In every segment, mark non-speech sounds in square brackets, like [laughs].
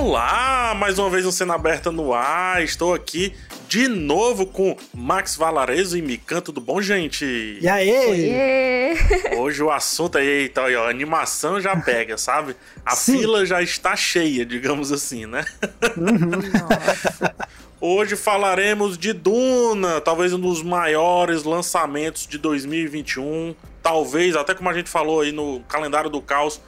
Olá, mais uma vez um Cena Aberta no ar. Estou aqui de novo com Max Valarezo e Mikan. Tudo bom, gente? E aí? Oiê. Hoje o assunto aí, então, aí, ó, a animação já pega, sabe? A Sim. fila já está cheia, digamos assim, né? Nossa. [laughs] Hoje falaremos de Duna, talvez um dos maiores lançamentos de 2021. Talvez, até como a gente falou aí no calendário do caos,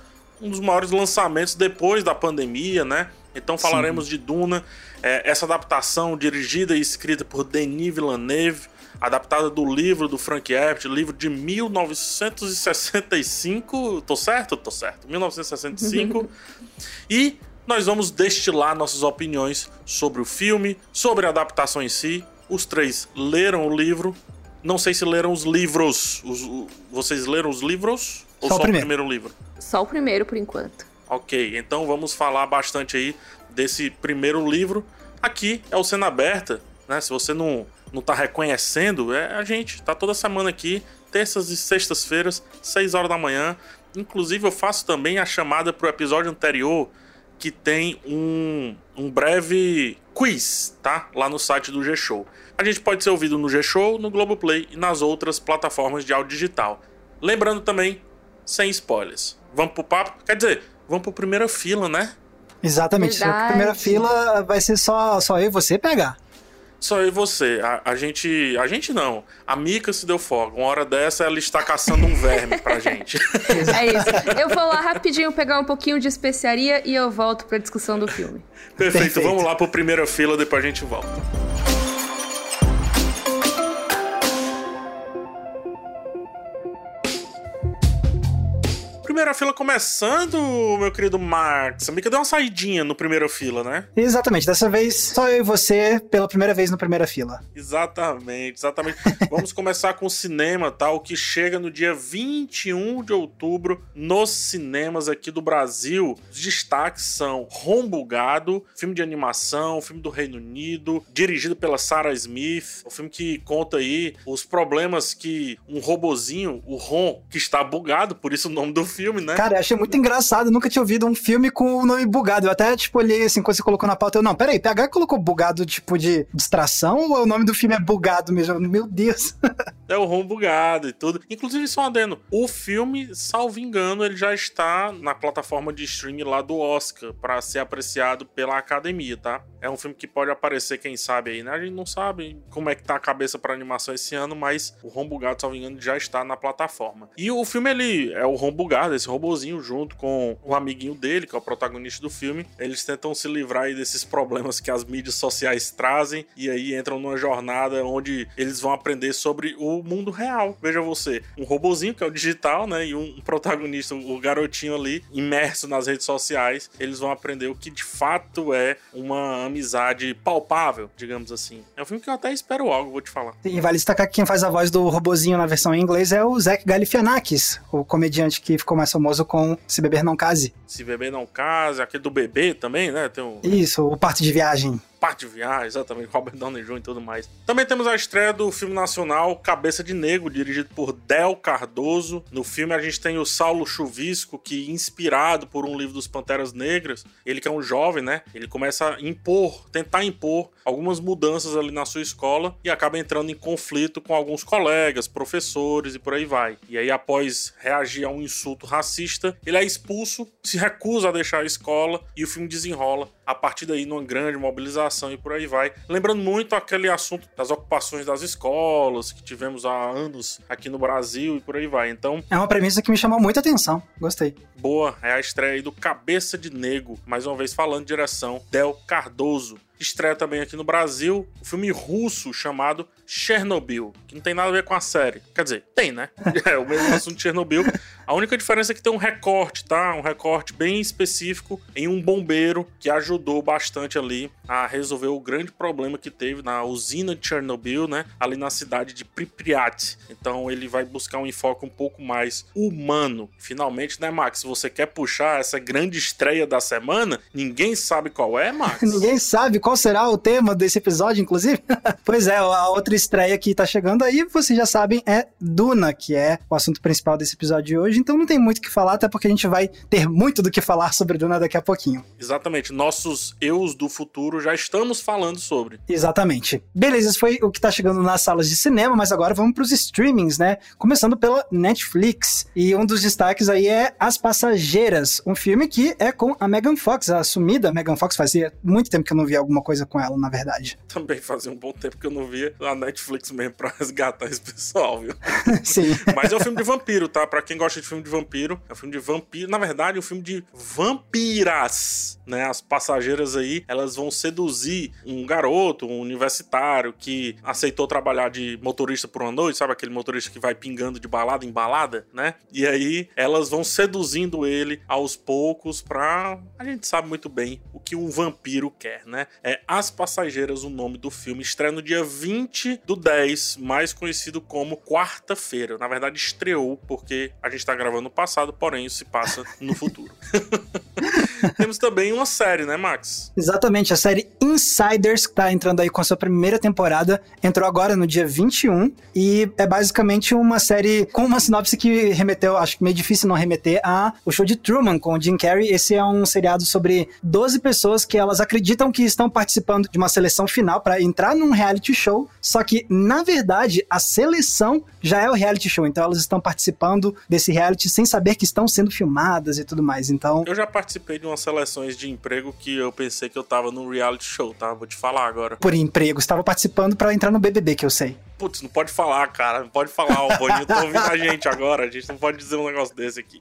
um dos maiores lançamentos depois da pandemia, né? Então falaremos de Duna, é, essa adaptação dirigida e escrita por Denis Villeneuve, adaptada do livro do Frank Herbert, livro de 1965. Tô certo? Tô certo. 1965. [laughs] e nós vamos destilar nossas opiniões sobre o filme, sobre a adaptação em si. Os três leram o livro. Não sei se leram os livros. Os- o- vocês leram os livros? Ou Só só, o o primeiro. primeiro livro? Só o primeiro, por enquanto. Ok, então vamos falar bastante aí desse primeiro livro. Aqui é o Cena Aberta, né? Se você não, não tá reconhecendo, é a gente. Tá toda semana aqui, terças e sextas-feiras, 6 horas da manhã. Inclusive, eu faço também a chamada pro episódio anterior, que tem um, um breve quiz, tá? Lá no site do G-Show. A gente pode ser ouvido no G-Show, no Globoplay e nas outras plataformas de áudio digital. Lembrando também, sem spoilers. Vamos pro papo? Quer dizer, vamos pro primeira fila, né? Exatamente. Verdade. A primeira fila vai ser só, só eu e você pegar. Só eu e você. A, a gente. A gente não. A Mica se deu folga. Uma hora dessa ela está caçando um verme pra gente. [laughs] É isso. Eu vou lá rapidinho pegar um pouquinho de especiaria e eu volto pra discussão do filme. Perfeito. Perfeito. Vamos lá pro primeira fila, depois a gente volta. Primeira fila começando, meu querido Marx. A Mica deu uma saidinha no primeira fila, né? Exatamente. Dessa vez, só eu e você pela primeira vez na primeira fila. Exatamente, exatamente. [laughs] Vamos começar com o cinema, tá? O que chega no dia 21 de outubro nos cinemas aqui do Brasil. Os destaques são Rombugado, filme de animação, filme do Reino Unido, dirigido pela Sarah Smith. O filme que conta aí os problemas que um robozinho, o Ron, que está bugado, por isso o nome do filme, né? Cara, eu achei muito engraçado. Eu nunca tinha ouvido um filme com o nome bugado. Eu até, tipo, olhei assim, quando você colocou na pauta. Eu, não, peraí, PH colocou bugado, tipo, de distração ou o nome do filme é bugado mesmo? Meu Deus. [laughs] É o ROM bugado e tudo. Inclusive, só um adendo, o filme, salvo engano, ele já está na plataforma de streaming lá do Oscar para ser apreciado pela academia, tá? É um filme que pode aparecer, quem sabe aí, né? A gente não sabe como é que tá a cabeça para animação esse ano, mas o ROM bugado, salvo engano, já está na plataforma. E o filme, ele é o ROM bugado, esse robozinho, junto com o amiguinho dele, que é o protagonista do filme. Eles tentam se livrar aí desses problemas que as mídias sociais trazem e aí entram numa jornada onde eles vão aprender sobre o mundo real. Veja você, um robozinho que é o digital, né, e um protagonista, o garotinho ali, imerso nas redes sociais, eles vão aprender o que de fato é uma amizade palpável, digamos assim. É um filme que eu até espero algo, vou te falar. E vale destacar que quem faz a voz do robozinho na versão em inglês é o Zach Galifianakis, o comediante que ficou mais famoso com Se Beber Não Case. Se bebê não casa, aquele do bebê também, né? Tem um Isso, o Parte de Viagem. Parte de viagem, exatamente, Robert Downey Jr. e tudo mais. Também temos a estreia do filme nacional Cabeça de Negro, dirigido por Del Cardoso. No filme a gente tem o Saulo Chuvisco, que inspirado por um livro dos Panteras Negras, ele que é um jovem, né? Ele começa a impor, tentar impor algumas mudanças ali na sua escola e acaba entrando em conflito com alguns colegas, professores e por aí vai. E aí após reagir a um insulto racista, ele é expulso, se recusa a deixar a escola e o filme desenrola a partir daí numa grande mobilização e por aí vai. Lembrando muito aquele assunto das ocupações das escolas que tivemos há anos aqui no Brasil e por aí vai. Então, É uma premissa que me chamou muita atenção. Gostei. boa, é a estreia aí do Cabeça de Nego, mais uma vez falando direção Del Cardoso. Estreia também aqui no Brasil o filme russo chamado Chernobyl, que não tem nada a ver com a série. Quer dizer, tem, né? [laughs] É o mesmo assunto de Chernobyl. A única diferença é que tem um recorte, tá? Um recorte bem específico em um bombeiro que ajudou bastante ali a resolver o grande problema que teve na usina de Chernobyl, né? Ali na cidade de Pripyat. Então ele vai buscar um enfoque um pouco mais humano. Finalmente, né, Max? Você quer puxar essa grande estreia da semana, ninguém sabe qual é, Max? [laughs] Ninguém sabe qual qual será o tema desse episódio, inclusive? [laughs] pois é, a outra estreia que tá chegando aí, vocês já sabem, é Duna, que é o assunto principal desse episódio de hoje. Então não tem muito o que falar, até porque a gente vai ter muito do que falar sobre Duna daqui a pouquinho. Exatamente. Nossos eus do futuro já estamos falando sobre. Exatamente. Beleza, isso foi o que tá chegando nas salas de cinema, mas agora vamos pros streamings, né? Começando pela Netflix. E um dos destaques aí é As Passageiras, um filme que é com a Megan Fox, a assumida Megan Fox. Fazia muito tempo que eu não via alguma coisa com ela, na verdade. [laughs] Também fazia um bom tempo que eu não via a Netflix mesmo pra [laughs] resgatar esse pessoal, viu? [laughs] Sim. Mas é um filme de vampiro, tá? Pra quem gosta de filme de vampiro, é um filme de vampiro. Na verdade, é um filme de vampiras, né? As passageiras aí, elas vão seduzir um garoto, um universitário que aceitou trabalhar de motorista por uma noite, sabe? Aquele motorista que vai pingando de balada em balada, né? E aí elas vão seduzindo ele aos poucos pra. A gente sabe muito bem o que um vampiro quer, né? É As Passageiras, o nome do filme, estreia no dia 20 do 10, mais conhecido como quarta-feira. Na verdade, estreou porque a gente tá gravando no passado, porém isso se passa no futuro. [laughs] Temos também uma série, né, Max? Exatamente, a série Insiders, que tá entrando aí com a sua primeira temporada, entrou agora no dia 21 e é basicamente uma série com uma sinopse que remeteu, acho que meio difícil não remeter, a o show de Truman com o Jim Carrey. Esse é um seriado sobre 12 pessoas que elas acreditam que estão participando de uma seleção final para entrar num reality show, só que na verdade a seleção já é o reality show, então elas estão participando desse reality sem saber que estão sendo filmadas e tudo mais. Então, Eu já participei de umas seleções de emprego que eu pensei que eu tava num reality show, tá? Vou te falar agora. por emprego, estava participando para entrar no BBB, que eu sei. Putz, não pode falar, cara. Não pode falar. O Boninho tá ouvindo a gente agora. A gente não pode dizer um negócio desse aqui.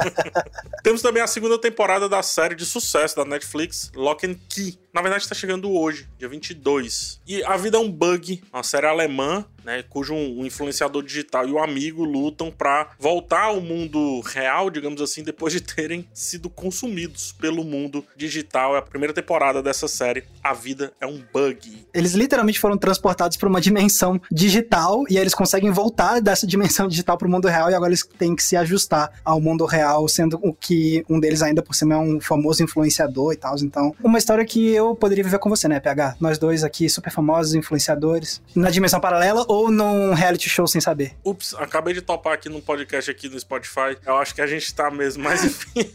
[laughs] Temos também a segunda temporada da série de sucesso da Netflix, Lock and Key. Na verdade, tá chegando hoje, dia 22. E A Vida é um Bug, uma série alemã, né, cujo um influenciador digital e o amigo lutam pra voltar ao mundo real, digamos assim, depois de terem sido consumidos pelo mundo digital. É a primeira temporada dessa série, A Vida é um Bug. Eles literalmente foram transportados para uma dimensão digital e aí eles conseguem voltar dessa dimensão digital para o mundo real e agora eles têm que se ajustar ao mundo real, sendo o que um deles ainda por cima é um famoso influenciador e tal. Então, uma história que eu poderia viver com você, né, PH? Nós dois aqui, super famosos, influenciadores, na dimensão paralela ou num reality show sem saber. Ups, acabei de topar aqui num podcast aqui no Spotify. Eu acho que a gente tá mesmo, mas enfim.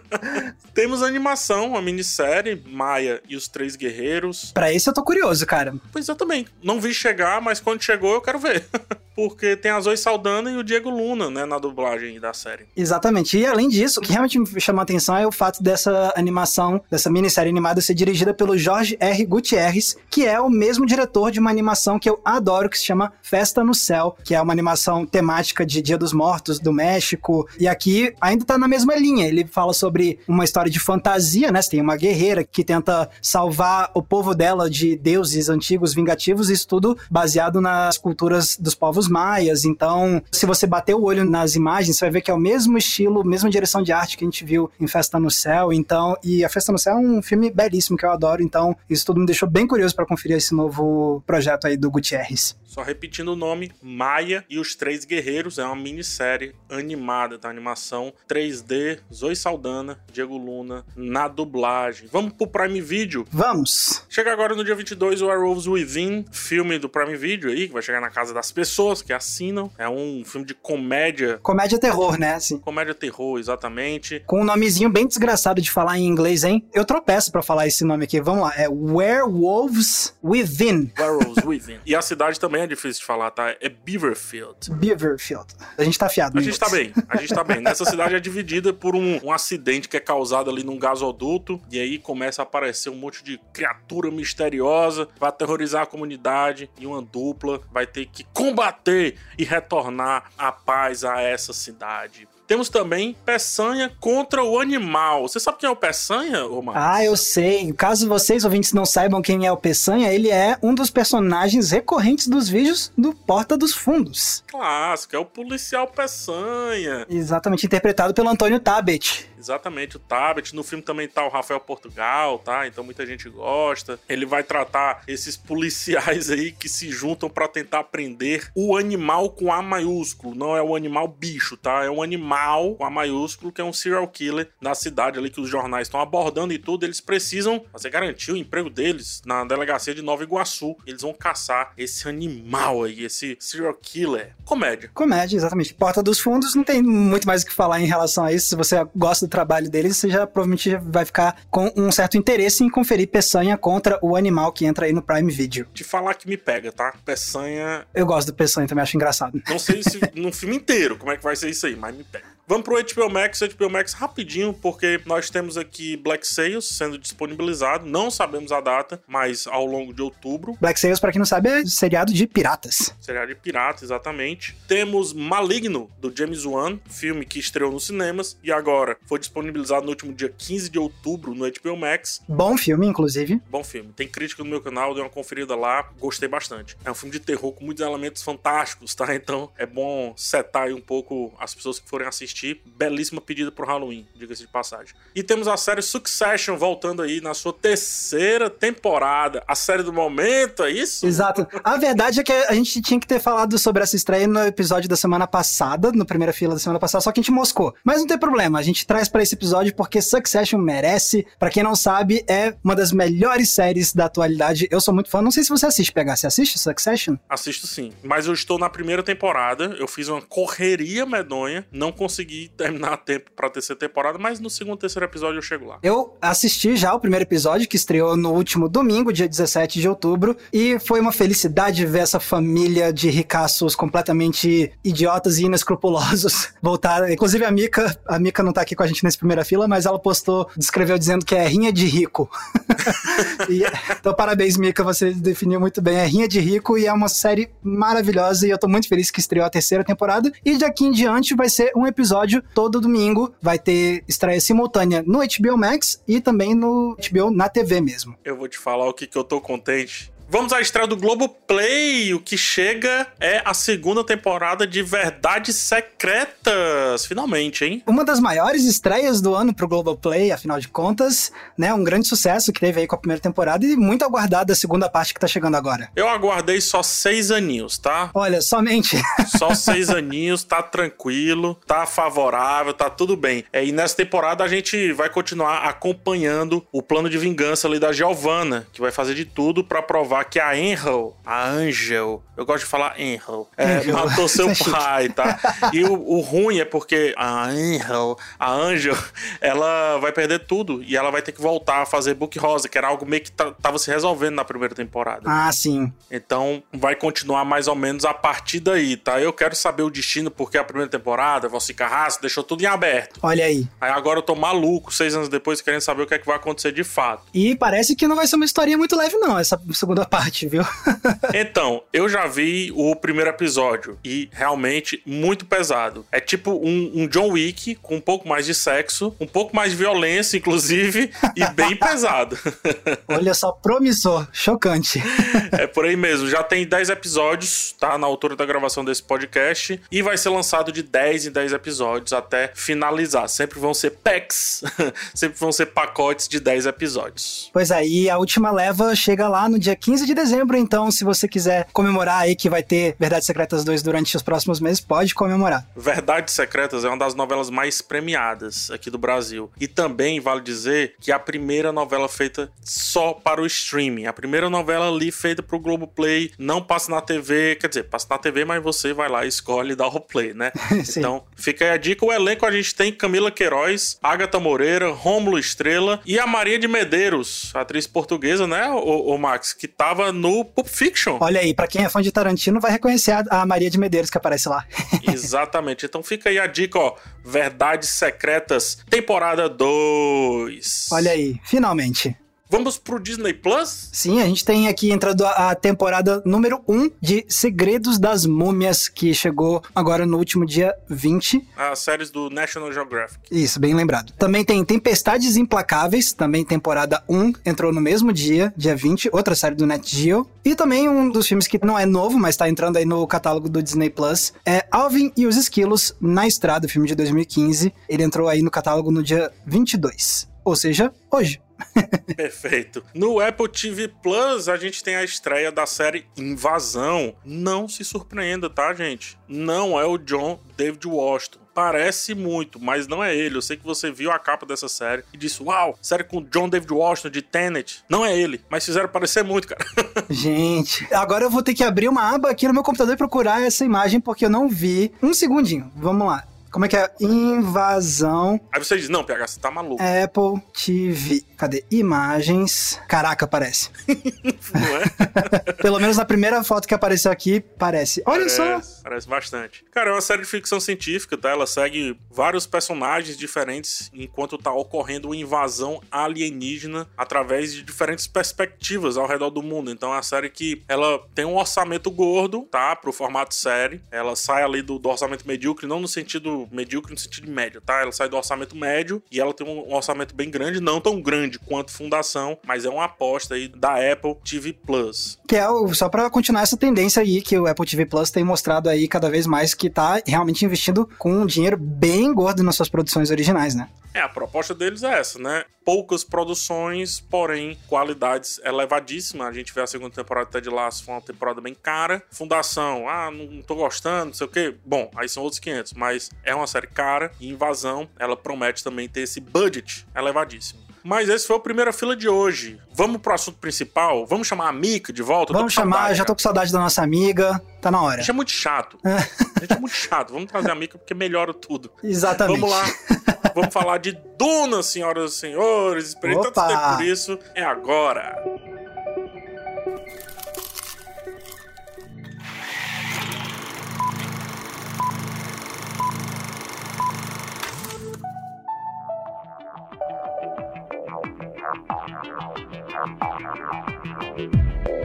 [laughs] Temos a animação, a minissérie, Maia e os Três Guerreiros. Pra esse eu tô curioso, cara. Pois eu também. Não vi chegar, mas quando chegou eu quero ver. [laughs] Porque tem a Zoe Saldana e o Diego Luna, né, na dublagem da série. Exatamente. E além disso, o que realmente me chamou a atenção é o fato dessa animação, dessa minissérie animada ser dirigida pelo Jorge R. Gutierrez, que é o mesmo diretor de uma animação que eu adoro, que se chama Festa no Céu, que é uma animação temática de Dia dos Mortos do México. E aqui ainda tá na mesma linha. Ele fala sobre uma história de fantasia, né? Você tem uma guerreira que tenta salvar o povo dela de deuses antigos vingativos, isso tudo baseado nas culturas dos povos maias. Então, se você bater o olho nas imagens, você vai ver que é o mesmo estilo, mesma direção de arte que a gente viu em Festa no Céu. Então, e a Festa no Céu é um filme belíssimo que eu adoro. Então, isso tudo me deixou bem curioso para conferir esse novo projeto aí do Gutierrez. Só repetindo o nome, Maia e os Três Guerreiros é uma minissérie animada, tá? Animação 3D, Zoe Saldana, Diego Luna, na dublagem. Vamos pro Prime Video. Vamos! Chega agora no dia 22 o Werewolves Within, filme do Prime Video aí, que vai chegar na casa das pessoas que assinam. É um filme de comédia, Comédia terror, né? Assim. comédia terror, exatamente. Com um nomezinho bem desgraçado de falar em inglês, hein? Eu tropeço pra falar esse nome aqui. Vamos lá. É Werewolves Within. Werewolves Within. E a cidade também é difícil de falar, tá? É Beaverfield. Beaverfield. A gente tá afiado. A gente tá bem, a gente tá bem. Nessa cidade é dividida por um, um acidente que é causado ali num gasoduto, e aí começa a aparecer um monte de criatura misteriosa, vai aterrorizar a comunidade, e uma dupla vai ter que combater e retornar a paz a essa cidade. Temos também Peçanha contra o animal. Você sabe quem é o Peçanha, Omar? Ah, eu sei. Caso vocês, ouvintes, não saibam quem é o Peçanha, ele é um dos personagens recorrentes dos vídeos do Porta dos Fundos. Clássico, é o policial Peçanha. Exatamente, interpretado pelo Antônio Tabet. Exatamente, o Tabet. No filme também tá o Rafael Portugal, tá? Então muita gente gosta. Ele vai tratar esses policiais aí que se juntam pra tentar prender o animal com A maiúsculo. Não é o animal bicho, tá? É um animal mal, com a maiúsculo, que é um serial killer na cidade ali que os jornais estão abordando e tudo. Eles precisam fazer garantir o emprego deles na delegacia de Nova Iguaçu. Eles vão caçar esse animal aí, esse serial killer. Comédia. Comédia, exatamente. Porta dos Fundos não tem muito mais o que falar em relação a isso. Se você gosta do trabalho deles, você já provavelmente vai ficar com um certo interesse em conferir Peçanha contra o animal que entra aí no Prime Video. Te falar que me pega, tá? Peçanha. Eu gosto do Peçanha também, acho engraçado. Não sei se [laughs] no filme inteiro como é que vai ser isso aí, mas me pega. Vamos pro HBO Max, HBO Max rapidinho, porque nós temos aqui Black Sails sendo disponibilizado, não sabemos a data, mas ao longo de outubro. Black Sails, para quem não sabe, é seriado de piratas. Seriado de piratas, exatamente. Temos Maligno, do James Wan, filme que estreou nos cinemas e agora foi disponibilizado no último dia 15 de outubro no HBO Max. Bom filme, inclusive. Bom filme. Tem crítica no meu canal, dei uma conferida lá, gostei bastante. É um filme de terror com muitos elementos fantásticos, tá? Então é bom setar aí um pouco as pessoas que forem assistir assistir. Belíssima pedida pro Halloween, diga-se de passagem. E temos a série Succession voltando aí na sua terceira temporada. A série do momento, é isso? Exato. A verdade é que a gente tinha que ter falado sobre essa estreia no episódio da semana passada, no primeira fila da semana passada, só que a gente moscou. Mas não tem problema, a gente traz para esse episódio porque Succession merece. Para quem não sabe, é uma das melhores séries da atualidade. Eu sou muito fã. Não sei se você assiste, pegar. Você assiste Succession? Assisto sim. Mas eu estou na primeira temporada. Eu fiz uma correria medonha. Não consegui consegui terminar a tempo pra terceira temporada, mas no segundo terceiro episódio eu chego lá. Eu assisti já o primeiro episódio, que estreou no último domingo, dia 17 de outubro, e foi uma felicidade ver essa família de ricaços completamente idiotas e inescrupulosos [laughs] voltar. Inclusive a Mika, a Mika não tá aqui com a gente nessa primeira fila, mas ela postou, descreveu dizendo que é rinha de rico. [laughs] e, então parabéns, Mika, você definiu muito bem. É rinha de rico e é uma série maravilhosa e eu tô muito feliz que estreou a terceira temporada. E de aqui em diante vai ser um episódio episódio todo domingo. Vai ter estreia simultânea no HBO Max e também no HBO na TV mesmo. Eu vou te falar o que, que eu tô contente. Vamos à estreia do Globoplay. O que chega é a segunda temporada de Verdades Secretas. Finalmente, hein? Uma das maiores estreias do ano pro Globoplay, afinal de contas, né? Um grande sucesso que teve aí com a primeira temporada e muito aguardada a segunda parte que tá chegando agora. Eu aguardei só seis aninhos, tá? Olha, somente. [laughs] Só seis aninhos, tá tranquilo, tá favorável, tá tudo bem. É, e nessa temporada a gente vai continuar acompanhando o plano de vingança ali da Giovanna, que vai fazer de tudo para provar que a Angel, a Angel, eu gosto de falar Angel, é, Angel. matou seu [laughs] pai, tá? E o, o, ruim é porque a Angel, a Angel, ela vai perder tudo e ela vai ter que voltar a fazer Book Rosa, que era algo meio que tava se resolvendo na primeira temporada. Ah, sim. Então vai continuar mais ou menos a partir daí, tá? Eu quero saber o destino porque a primeira temporada, Valci Carrasco deixou tudo em aberto. Olha aí. Aí agora eu tô maluco, seis anos depois, querendo saber o que é que vai acontecer de fato. E parece que não vai ser uma historinha muito leve, não, essa segunda parte, viu? [laughs] então, eu já vi o primeiro episódio e realmente muito pesado. É tipo um, um, John Wick com um pouco mais de sexo, um pouco mais de violência, inclusive, [laughs] e bem pesado. [laughs] Olha só, promissor, chocante. é por aí mesmo. Já tem 10 episódios, tá? Na altura da gravação desse podcast. E vai ser lançado de 10 em 10 episódios até finalizar. Sempre vão ser packs, sempre vão ser pacotes de 10 episódios. Pois aí, é, a última leva chega lá no dia 15 15 de dezembro, então, se você quiser comemorar aí que vai ter Verdades Secretas 2 durante os próximos meses, pode comemorar. Verdades Secretas é uma das novelas mais premiadas aqui do Brasil. E também vale dizer que é a primeira novela feita só para o streaming. A primeira novela ali feita pro Globoplay, não passa na TV, quer dizer, passa na TV, mas você vai lá, escolhe e dá o play, né? [laughs] então, fica aí a dica. O elenco a gente tem Camila Queiroz, Agatha Moreira, Rômulo Estrela e a Maria de Medeiros, atriz portuguesa, né, o, o Max, que tá tava no Pulp Fiction. Olha aí, para quem é fã de Tarantino vai reconhecer a, Maria de Medeiros que aparece lá. [laughs] Exatamente. Então fica aí a dica, ó. Verdades Secretas, temporada 2. Olha aí, finalmente. Vamos pro Disney Plus? Sim, a gente tem aqui entrando a temporada número 1 de Segredos das Múmias, que chegou agora no último dia 20. As séries do National Geographic. Isso, bem lembrado. Também tem Tempestades Implacáveis, também temporada 1, entrou no mesmo dia, dia 20, outra série do Net Geo. E também um dos filmes que não é novo, mas tá entrando aí no catálogo do Disney Plus, é Alvin e os Esquilos na Estrada, filme de 2015. Ele entrou aí no catálogo no dia 22, ou seja, hoje. [laughs] Perfeito. No Apple TV Plus, a gente tem a estreia da série Invasão. Não se surpreenda, tá, gente? Não é o John David Washington. parece muito, mas não é ele. Eu sei que você viu a capa dessa série e disse: Uau, série com John David Washington de Tenet. Não é ele, mas fizeram parecer muito, cara. [laughs] Gente, agora eu vou ter que abrir uma aba aqui no meu computador e procurar essa imagem porque eu não vi. Um segundinho, vamos lá. Como é que é? Invasão. Aí você diz, não, PH, você tá maluco. Apple TV. Cadê? Imagens. Caraca, parece. [laughs] não é? [laughs] Pelo menos na primeira foto que apareceu aqui, parece. Olha parece, só. Parece bastante. Cara, é uma série de ficção científica, tá? Ela segue vários personagens diferentes enquanto tá ocorrendo uma invasão alienígena através de diferentes perspectivas ao redor do mundo. Então é uma série que ela tem um orçamento gordo, tá? Pro formato série. Ela sai ali do, do orçamento medíocre, não no sentido medíocre, no sentido médio, tá? Ela sai do orçamento médio e ela tem um orçamento bem grande, não tão grande quanto Fundação, mas é uma aposta aí da Apple TV Plus. Que é o, só para continuar essa tendência aí que o Apple TV Plus tem mostrado aí cada vez mais que tá realmente investindo com um dinheiro bem gordo nas suas produções originais, né? É, a proposta deles é essa, né? Poucas produções, porém qualidades elevadíssimas. A gente vê a segunda temporada até de Laço, foi uma temporada bem cara. Fundação, ah, não tô gostando, não sei o quê. Bom, aí são outros 500, mas é uma série cara e Invasão, ela promete também ter esse budget elevadíssimo. Mas esse foi o primeira fila de hoje. Vamos pro assunto principal? Vamos chamar a Mica de volta? Vamos chamar, saudade, já tô com saudade da nossa amiga. Tá na hora. A gente é muito chato. a gente é muito chato. Vamos trazer a Mica porque melhora tudo. [laughs] Exatamente. Vamos lá. Vamos falar de Duna, senhoras e senhores. Esperei Opa. tanto tempo por isso. É agora.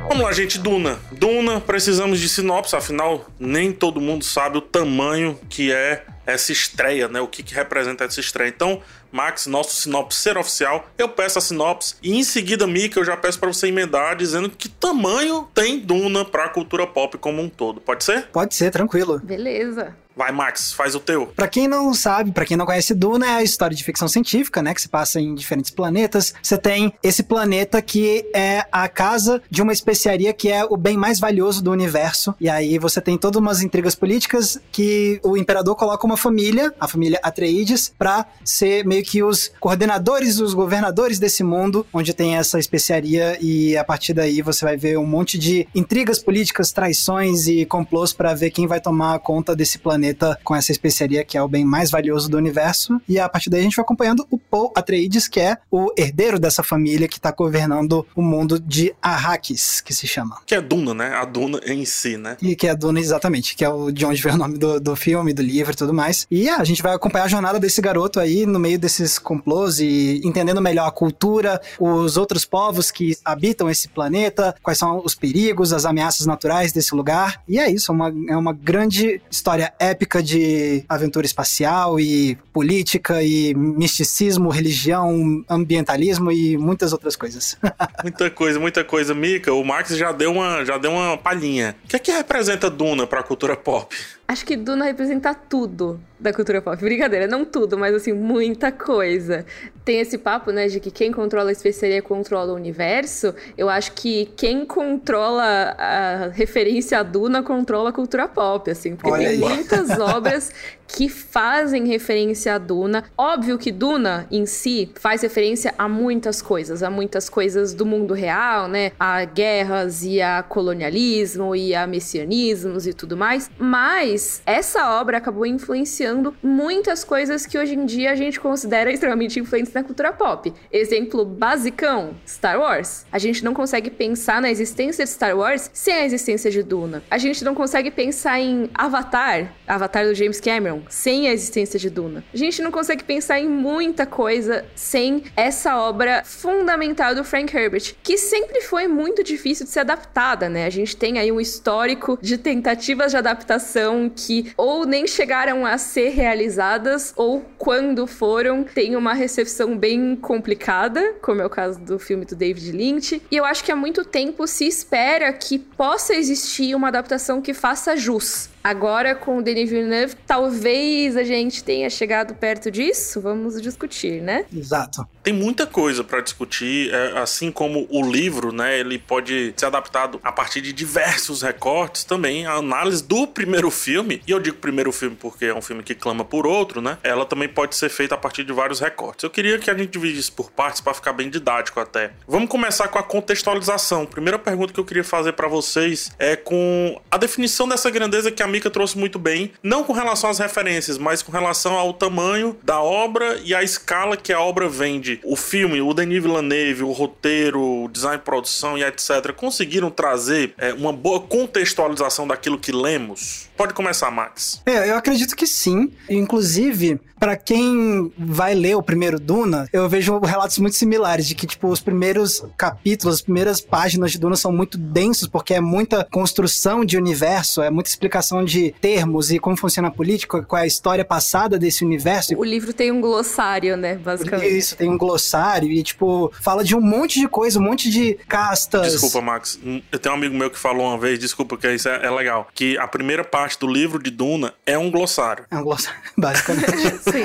Vamos lá, gente, Duna. Duna, precisamos de sinopse, afinal, nem todo mundo sabe o tamanho que é essa estreia, né? O que, que representa essa estreia. Então, Max, nosso sinopse ser oficial, eu peço a sinopse e em seguida, Mika, eu já peço para você emendar dizendo que tamanho tem Duna para a cultura pop como um todo. Pode ser? Pode ser, tranquilo. Beleza. Vai, Max, faz o teu. Para quem não sabe, para quem não conhece Duna, é a história de ficção científica, né, que se passa em diferentes planetas. Você tem esse planeta que é a casa de uma especiaria que é o bem mais valioso do universo. E aí você tem todas umas intrigas políticas que o imperador coloca uma família, a família Atreides, para ser meio que os coordenadores, os governadores desse mundo, onde tem essa especiaria e a partir daí você vai ver um monte de intrigas políticas, traições e complôs para ver quem vai tomar conta desse planeta planeta com essa especiaria que é o bem mais valioso do universo. E a partir daí a gente vai acompanhando o Paul Atreides, que é o herdeiro dessa família que está governando o mundo de Arrakis, que se chama. Que é Duna, né? A Duna em si, né? E que é Duna, exatamente, que é o, de onde veio o nome do, do filme, do livro e tudo mais. E a gente vai acompanhar a jornada desse garoto aí no meio desses complôs e entendendo melhor a cultura, os outros povos que habitam esse planeta, quais são os perigos, as ameaças naturais desse lugar. E é isso, é uma, é uma grande história épica épica de aventura espacial e política e misticismo, religião, ambientalismo e muitas outras coisas. [laughs] muita coisa, muita coisa. Mika, o Max já deu uma, já deu uma palhinha. O que é que representa Duna para a cultura pop? Acho que Duna representa tudo da cultura pop. Brincadeira, não tudo, mas assim, muita coisa. Tem esse papo, né, de que quem controla a especiaria controla o universo. Eu acho que quem controla a referência a Duna controla a cultura pop, assim, porque Olha tem aí. muitas [laughs] obras que fazem referência a Duna. Óbvio que Duna em si faz referência a muitas coisas, a muitas coisas do mundo real, né? A guerras e a colonialismo e a messianismos e tudo mais. Mas essa obra acabou influenciando muitas coisas que hoje em dia a gente considera extremamente influentes na cultura pop. Exemplo basicão: Star Wars. A gente não consegue pensar na existência de Star Wars sem a existência de Duna. A gente não consegue pensar em Avatar, Avatar do James Cameron sem a existência de Duna. A gente não consegue pensar em muita coisa sem essa obra fundamental do Frank Herbert, que sempre foi muito difícil de ser adaptada, né? A gente tem aí um histórico de tentativas de adaptação que ou nem chegaram a ser realizadas ou quando foram tem uma recepção bem complicada, como é o caso do filme do David Lynch. E eu acho que há muito tempo se espera que possa existir uma adaptação que faça jus Agora, com o Denis Villeneuve, talvez a gente tenha chegado perto disso. Vamos discutir, né? Exato. Tem muita coisa para discutir, é, assim como o livro, né? Ele pode ser adaptado a partir de diversos recortes também. A análise do primeiro filme, e eu digo primeiro filme porque é um filme que clama por outro, né? Ela também pode ser feita a partir de vários recortes. Eu queria que a gente dividisse por partes para ficar bem didático até. Vamos começar com a contextualização. Primeira pergunta que eu queria fazer para vocês é com a definição dessa grandeza que a Mika trouxe muito bem, não com relação às referências, mas com relação ao tamanho da obra e a escala que a obra vende. O filme, o Denis Villeneuve, o roteiro, o design de produção e etc. conseguiram trazer é, uma boa contextualização daquilo que lemos? Pode começar, Max. É, eu acredito que sim. Inclusive, para quem vai ler o primeiro Duna, eu vejo relatos muito similares de que, tipo, os primeiros capítulos, as primeiras páginas de Duna são muito densos, porque é muita construção de universo, é muita explicação de termos e como funciona a política, qual é a história passada desse universo. O livro tem um glossário, né, basicamente. Isso, tem um glossário e, tipo, fala de um monte de coisa, um monte de castas. Desculpa, Max. Eu tenho um amigo meu que falou uma vez, desculpa, que isso é, é legal, que a primeira parte do livro de Duna é um glossário. É um glossário, [laughs] basicamente. [laughs] Sim.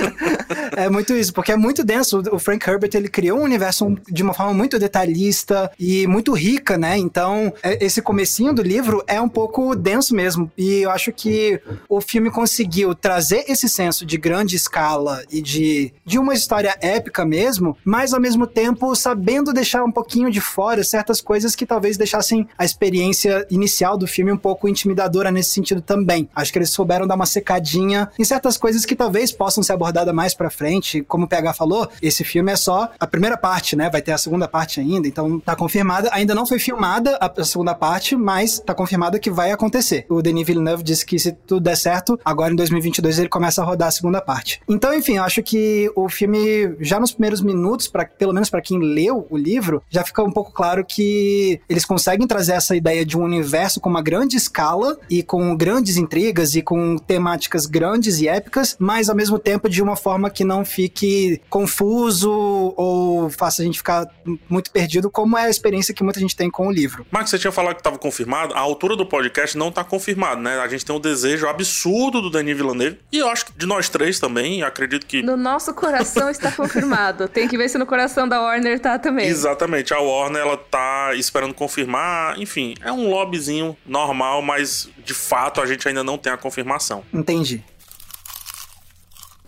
É muito isso, porque é muito denso. O Frank Herbert, ele criou um universo de uma forma muito detalhista e muito rica, né? Então, é, esse comecinho do livro é um pouco denso mesmo. E eu acho que o filme conseguiu trazer esse senso de grande escala e de, de uma história épica mesmo, mas ao mesmo tempo sabendo deixar um pouquinho de fora certas coisas que talvez deixassem a experiência inicial do filme um pouco intimidadora nesse sentido também. Acho que eles souberam dar uma secadinha em certas coisas que talvez possam ser abordadas mais pra frente. Como o PH falou, esse filme é só a primeira parte, né? Vai ter a segunda parte ainda, então tá confirmada. Ainda não foi filmada a segunda parte, mas tá confirmada que vai acontecer. O Denis Villeneuve disse que se tudo der certo, agora em 2022 ele começa a rodar a segunda parte. Então, enfim, eu acho que o filme, já nos primeiros minutos, para pelo menos para quem leu o livro, já fica um pouco claro que eles conseguem trazer essa ideia de um universo com uma grande escala e com grandes intrigas e com temáticas grandes e épicas, mas ao mesmo tempo de uma forma que não fique confuso ou faça a gente ficar muito perdido, como é a experiência que muita gente tem com o livro. Max, você tinha falado que estava confirmado. A altura do podcast não está confirmado, né? A gente tem um desejo absurdo do Denis Villeneuve. E eu acho que de nós três também, acredito que. No nosso coração está confirmado. Tem que ver se no coração da Warner tá também. Exatamente. A Warner, ela tá esperando confirmar. Enfim, é um lobbyzinho normal, mas de fato a gente ainda não tem a confirmação. Entendi.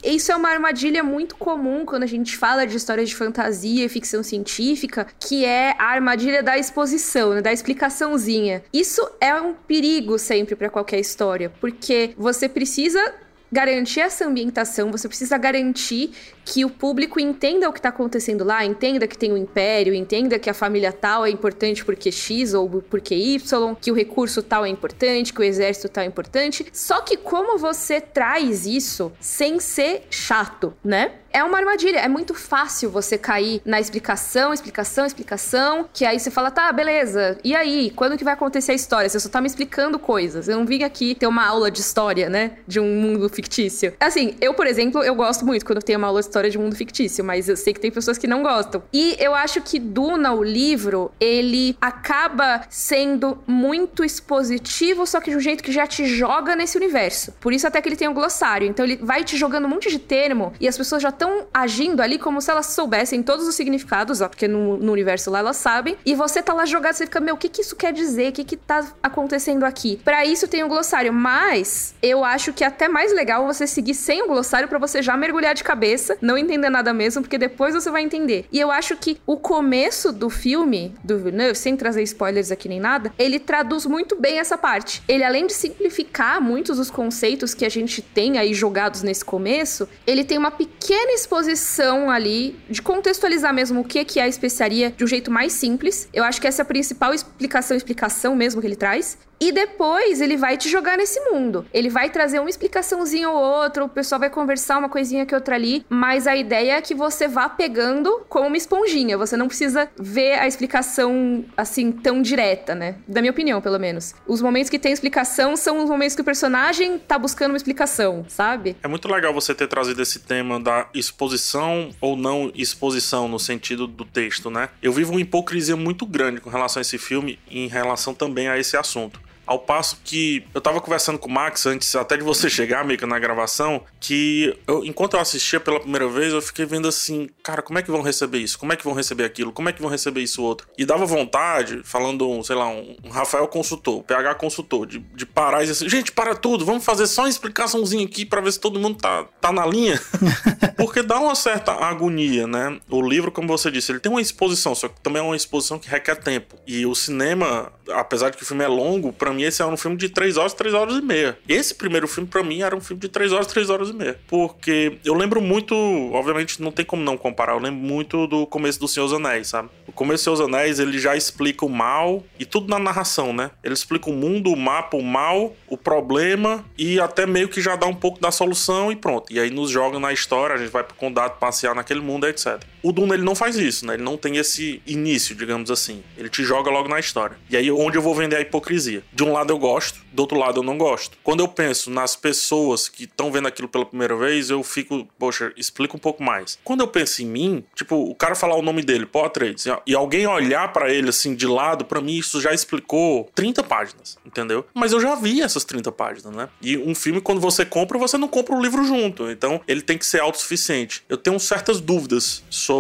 Isso é uma armadilha muito comum quando a gente fala de histórias de fantasia e ficção científica, que é a armadilha da exposição, né, da explicaçãozinha. Isso é um perigo sempre para qualquer história, porque você precisa garantir essa ambientação, você precisa garantir que o público entenda o que está acontecendo lá, entenda que tem o um império, entenda que a família tal é importante porque X ou porque Y, que o recurso tal é importante, que o exército tal é importante. Só que como você traz isso sem ser chato, né? É uma armadilha, é muito fácil você cair na explicação, explicação, explicação, que aí você fala, tá, beleza, e aí? Quando que vai acontecer a história? Você só tá me explicando coisas. Eu não vim aqui ter uma aula de história, né? De um mundo fictício. Assim, eu, por exemplo, eu gosto muito quando tem uma aula de história de mundo fictício, mas eu sei que tem pessoas que não gostam. E eu acho que Duna, o livro, ele acaba sendo muito expositivo, só que de um jeito que já te joga nesse universo. Por isso até que ele tem um glossário. Então ele vai te jogando um monte de termo e as pessoas já estão agindo ali como se elas soubessem todos os significados, ó, porque no, no, universo lá elas sabem. E você tá lá jogado, você fica, meu, o que que isso quer dizer? O que que tá acontecendo aqui? Para isso tem um glossário, mas eu acho que é até mais legal você seguir sem o glossário para você já mergulhar de cabeça, não entender nada mesmo, porque depois você vai entender. E eu acho que o começo do filme, do Villeneuve, sem trazer spoilers aqui nem nada, ele traduz muito bem essa parte. Ele, além de simplificar muitos dos conceitos que a gente tem aí jogados nesse começo, ele tem uma pequena exposição ali de contextualizar mesmo o que é a especiaria de um jeito mais simples. Eu acho que essa é a principal explicação, explicação mesmo que ele traz. E depois ele vai te jogar nesse mundo. Ele vai trazer uma explicaçãozinha ou outra, o pessoal vai conversar uma coisinha que outra ali, mas a ideia é que você vá pegando como uma esponjinha. Você não precisa ver a explicação assim tão direta, né? Da minha opinião, pelo menos. Os momentos que tem explicação são os momentos que o personagem tá buscando uma explicação, sabe? É muito legal você ter trazido esse tema da exposição ou não exposição no sentido do texto, né? Eu vivo uma hipocrisia muito grande com relação a esse filme em relação também a esse assunto. Ao passo que eu tava conversando com o Max antes até de você [laughs] chegar, Mika, na gravação, que eu, enquanto eu assistia pela primeira vez, eu fiquei vendo assim, cara, como é que vão receber isso? Como é que vão receber aquilo? Como é que vão receber isso outro? E dava vontade, falando, sei lá, um, um Rafael consultor, PH consultor, de, de parar e dizer assim, gente, para tudo, vamos fazer só uma explicaçãozinha aqui para ver se todo mundo tá, tá na linha. [laughs] Porque dá uma certa agonia, né? O livro, como você disse, ele tem uma exposição, só que também é uma exposição que requer tempo. E o cinema, apesar de que o filme é longo, para mim esse é um filme de 3 horas, 3 horas e meia. Esse primeiro filme, para mim, era um filme de 3 horas, 3 horas e meia. Porque eu lembro muito, obviamente não tem como não comparar, eu lembro muito do começo do Senhor dos Anéis, sabe? O começo do Senhor dos Anéis, ele já explica o mal e tudo na narração, né? Ele explica o mundo, o mapa, o mal, o problema e até meio que já dá um pouco da solução e pronto. E aí nos joga na história, a gente vai pro condado passear naquele mundo, etc. O Duna ele não faz isso, né? Ele não tem esse início, digamos assim. Ele te joga logo na história. E aí onde eu vou vender a hipocrisia? De um lado eu gosto, do outro lado eu não gosto. Quando eu penso nas pessoas que estão vendo aquilo pela primeira vez, eu fico, poxa, explica um pouco mais. Quando eu penso em mim, tipo, o cara falar o nome dele, Paul Atreides, e alguém olhar para ele assim de lado, para mim isso já explicou 30 páginas, entendeu? Mas eu já vi essas 30 páginas, né? E um filme quando você compra, você não compra o livro junto. Então, ele tem que ser autossuficiente. Eu tenho certas dúvidas sobre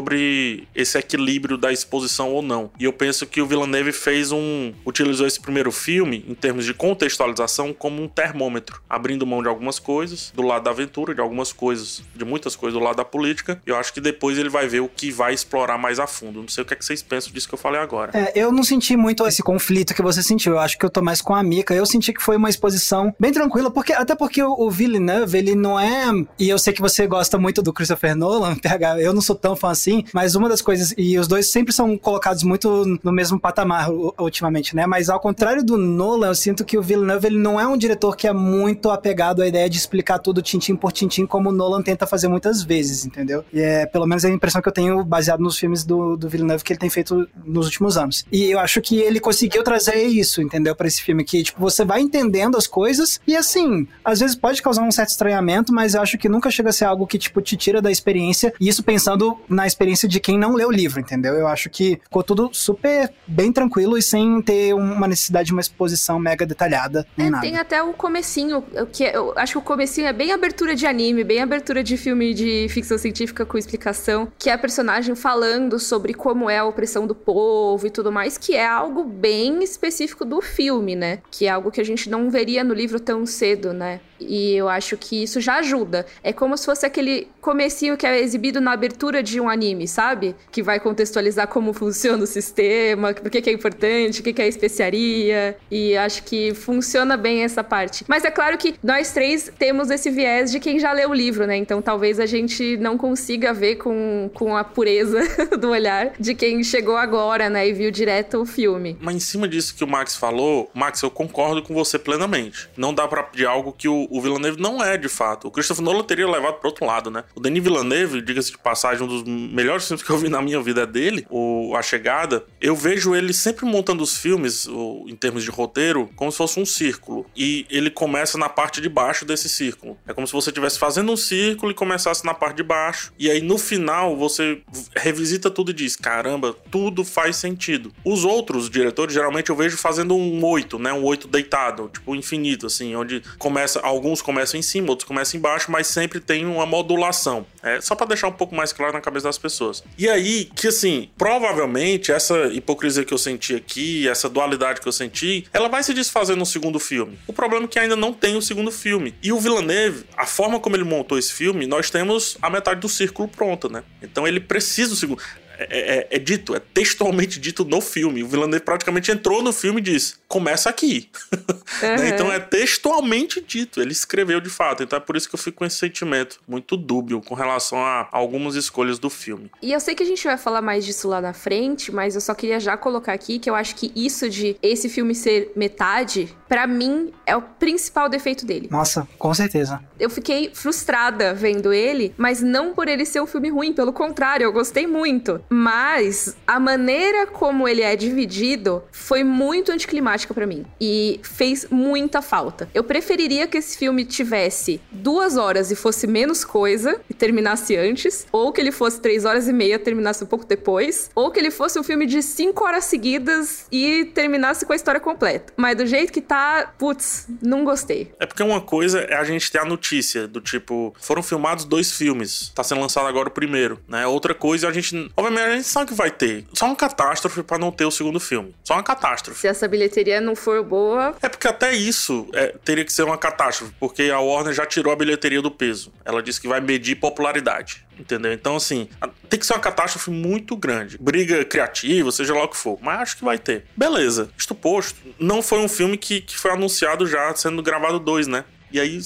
esse equilíbrio da exposição ou não. E eu penso que o Villeneuve fez um utilizou esse primeiro filme em termos de contextualização como um termômetro, abrindo mão de algumas coisas do lado da aventura, de algumas coisas, de muitas coisas do lado da política. E eu acho que depois ele vai ver o que vai explorar mais a fundo. Não sei o que, é que vocês pensam disso que eu falei agora. É, eu não senti muito esse conflito que você sentiu. Eu acho que eu tô mais com a Mika. Eu senti que foi uma exposição bem tranquila, porque até porque o, o Villeneuve, ele não é. E eu sei que você gosta muito do Christopher Nolan, [laughs] PH. Eu não sou tão fã assim, mas uma das coisas. E os dois sempre são colocados muito no mesmo patamar ultimamente, né? Mas ao contrário do Nolan, eu sinto que o Villeneuve, ele não é um diretor que é muito apegado à ideia de explicar tudo tintim por tintim, como o Nolan tenta fazer muitas vezes, entendeu? E é pelo menos é a impressão que eu tenho baseado nos filmes do, do Villeneuve que ele tem feito nos últimos anos. E eu acho que ele conseguiu trazer isso, entendeu? para esse filme, que, tipo, você vai entendendo as coisas e, assim, às vezes pode causar um certo estranhamento, mas eu acho que nunca chega a ser algo que, tipo, te tira da experiência. E isso pensando na experiência de quem não lê o livro, entendeu? Eu acho que ficou tudo super bem tranquilo e sem ter uma necessidade de uma exposição mega detalhada, nem é, nada. Tem até o comecinho, que é, eu acho que o comecinho é bem abertura de anime, bem abertura de filme de ficção científica com explicação, que é a personagem falando sobre como é a opressão do povo e tudo mais, que é algo bem específico do filme, né? Que é algo que a gente não veria no livro tão cedo, né? E eu acho que isso já ajuda. É como se fosse aquele comecinho que é exibido na abertura de um anime, sabe? Que vai contextualizar como funciona o sistema, por que, é importante, o que, que é especiaria. E acho que funciona bem essa parte. Mas é claro que nós três temos esse viés de quem já leu o livro, né? Então talvez a gente não consiga ver com, com a pureza [laughs] do olhar de quem chegou agora, né? E viu direto o filme. Mas em cima disso que o Max falou, Max, eu concordo com você plenamente. Não dá para pedir algo que o o Villeneuve não é, de fato. O Christopher Nolan teria levado para outro lado, né? O Denis Villeneuve, diga-se de passagem, um dos melhores filmes que eu vi na minha vida é dele, o A Chegada. Eu vejo ele sempre montando os filmes, o, em termos de roteiro, como se fosse um círculo. E ele começa na parte de baixo desse círculo. É como se você estivesse fazendo um círculo e começasse na parte de baixo. E aí, no final, você revisita tudo e diz: caramba, tudo faz sentido. Os outros diretores, geralmente, eu vejo fazendo um oito, né? Um oito deitado, tipo infinito, assim, onde começa alguns começam em cima, outros começam embaixo, mas sempre tem uma modulação. É só para deixar um pouco mais claro na cabeça das pessoas. E aí, que assim, provavelmente essa hipocrisia que eu senti aqui, essa dualidade que eu senti, ela vai se desfazer no segundo filme. O problema é que ainda não tem o segundo filme. E o Villeneuve, a forma como ele montou esse filme, nós temos a metade do círculo pronta, né? Então ele precisa do segundo. É, é, é, dito, é textualmente dito no filme. O Villeneuve praticamente entrou no filme e disse: começa aqui. Uhum. [laughs] então é textualmente dito, ele escreveu de fato. Então é por isso que eu fico com esse sentimento muito dúbio com relação a algumas escolhas do filme. E eu sei que a gente vai falar mais disso lá na frente, mas eu só queria já colocar aqui que eu acho que isso de esse filme ser metade, para mim, é o principal defeito dele. Nossa, com certeza. Eu fiquei frustrada vendo ele, mas não por ele ser um filme ruim, pelo contrário, eu gostei muito. Mas a maneira como ele é dividido foi muito anticlimática para mim. E fez muita falta. Eu preferiria que esse filme tivesse duas horas e fosse menos coisa e terminasse antes, ou que ele fosse três horas e meia terminasse um pouco depois, ou que ele fosse um filme de cinco horas seguidas e terminasse com a história completa. Mas do jeito que tá, putz, não gostei. É porque uma coisa é a gente ter a notícia do tipo, foram filmados dois filmes, tá sendo lançado agora o primeiro, né? Outra coisa, a gente, obviamente a gente sabe que vai ter. Só uma catástrofe para não ter o segundo filme. Só uma catástrofe. Se essa bilheteria não for boa, é porque até isso é, teria que ser uma catástrofe, porque a Warner já tirou a bilheteria do peso. Ela disse que vai medir popularidade. Entendeu? Então, assim, tem que ser uma catástrofe muito grande. Briga criativa, seja lá o que for. Mas acho que vai ter. Beleza. Isto posto, não foi um filme que, que foi anunciado já sendo gravado dois, né? E aí,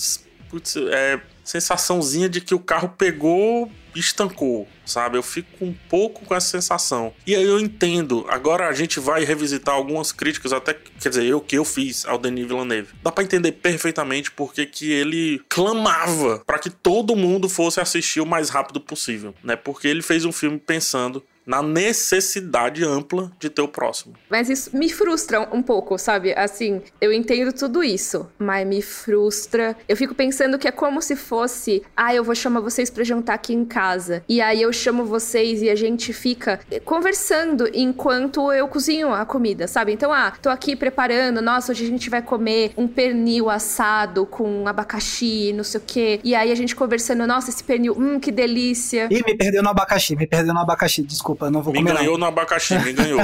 putz, é sensaçãozinha de que o carro pegou e estancou, sabe? Eu fico um pouco com essa sensação. E aí eu entendo. Agora a gente vai revisitar algumas críticas, até quer dizer, eu que eu fiz ao Denis Villeneuve. Dá para entender perfeitamente porque que ele clamava para que todo mundo fosse assistir o mais rápido possível, né? Porque ele fez um filme pensando na necessidade ampla de ter o próximo. Mas isso me frustra um pouco, sabe? Assim, eu entendo tudo isso, mas me frustra. Eu fico pensando que é como se fosse, ah, eu vou chamar vocês para jantar aqui em casa. E aí eu chamo vocês e a gente fica conversando enquanto eu cozinho a comida, sabe? Então, ah, tô aqui preparando, nossa, hoje a gente vai comer um pernil assado com abacaxi, não sei o quê. E aí a gente conversando, nossa, esse pernil, hum, que delícia. Ih, me perdeu no abacaxi, me perdeu no abacaxi, desculpa desculpa, não vou me comer. Me ganhou não. no abacaxi, me ganhou.